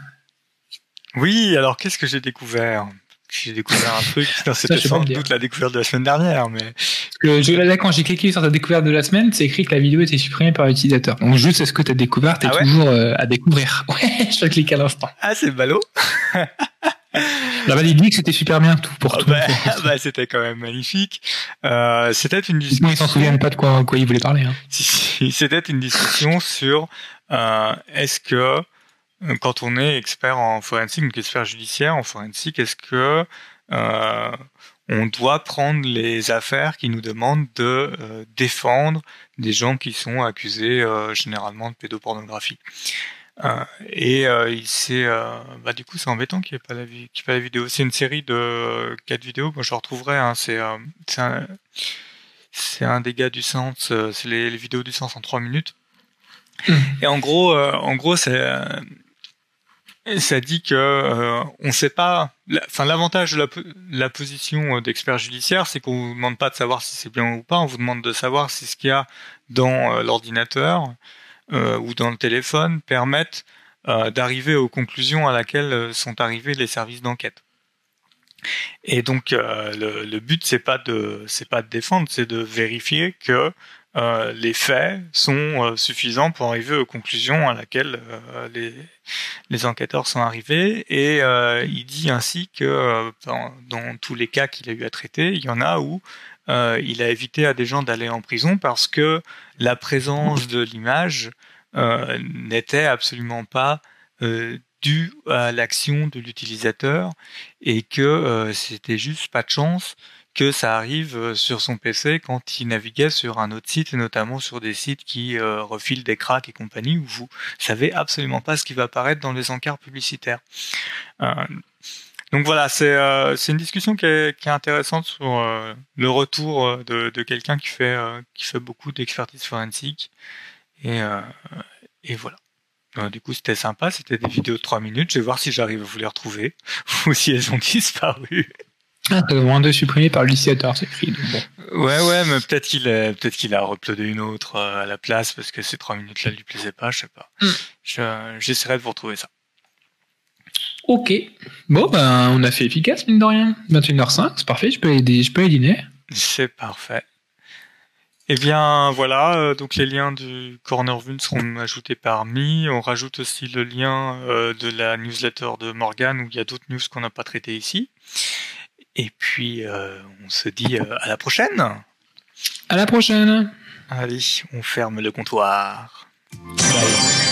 Oui, alors qu'est-ce que j'ai découvert? J'ai découvert un truc. C'était sans doute la découverte de la semaine dernière, mais. Que là, quand j'ai cliqué sur ta découverte de la semaine, c'est écrit que la vidéo était supprimée par l'utilisateur. Donc juste, est-ce que tu as découvert T'es ah toujours euh, à découvrir. Ouais, je clique à l'instant. Ah, c'est ballot. La valide dit que c'était super bien tout pour tout. Bah, bah, c'était quand même magnifique. Euh, c'était une discussion. Ils s'en souviennent pas de quoi, quoi ils voulaient parler. Hein. c'était une discussion sur euh, est-ce que quand on est expert en forensique, donc expert judiciaire en forensique, est-ce que euh, on doit prendre les affaires qui nous demandent de euh, défendre des gens qui sont accusés euh, généralement de pédopornographie? Euh, et il s'est, bah du coup c'est embêtant qu'il n'y ait pas la, pas la vidéo. C'est une série de quatre vidéos. Moi je retrouverai. Hein, c'est c'est un, c'est un des gars du sens. c'est les, les, vidéos du sens en trois minutes. Mmh. Et en gros, en gros c'est ça dit que euh, on sait pas. Enfin, l'avantage de la, la position euh, d'expert judiciaire, c'est qu'on vous demande pas de savoir si c'est bien ou pas. On vous demande de savoir si ce qu'il y a dans euh, l'ordinateur euh, ou dans le téléphone permettent d'arriver aux conclusions à laquelle sont arrivés les services d'enquête. Et donc le, le, but c'est pas de c'est pas de défendre, c'est de vérifier que euh, les faits sont euh, suffisants pour arriver aux conclusions à laquelle euh, les, les, enquêteurs sont arrivés. Et il dit ainsi que dans, dans, tous les cas qu'il a eu à traiter, il y en a où il a évité à des gens d'aller en prison parce que la présence de l'image n'était absolument pas due à l'action de l'utilisateur et que c'était juste pas de chance que ça arrive euh, sur son PC quand il naviguait sur un autre site et notamment sur des sites qui euh, refilent des cracks et compagnie où vous savez absolument pas ce qui va apparaître dans les encarts publicitaires. Euh, donc voilà, c'est c'est une discussion qui est, qui est intéressante sur le retour de, de quelqu'un qui fait qui fait beaucoup d'expertise forensique et et voilà. du coup, c'était sympa. C'était des vidéos de 3 minutes. Je vais voir si j'arrive à vous les retrouver ou si elles ont disparu. Ah, t'as moins de supprimé par l'utilisateur, c'est écrit. Bon. Ouais, ouais, mais peut-être qu'il a, peut-être qu'il a uploadé une autre euh, à la place parce que ces trois minutes-là lui plaisaient pas, je sais pas. Mm. j'essaierai de vous retrouver ça. Ok. Bon, ben, on a fait efficace, mine de rien. 21h05, c'est parfait, je peux aider, je peux aller dîner. C'est parfait. Eh bien, voilà, euh, donc les liens du Corner Vune seront ajoutés par Mi. On rajoute aussi le lien euh, de la newsletter de Morgan où il y a d'autres news qu'on n'a pas traitées ici. Et puis, euh, on se dit euh, à la prochaine. À la prochaine. Allez, on ferme le comptoir. Bye.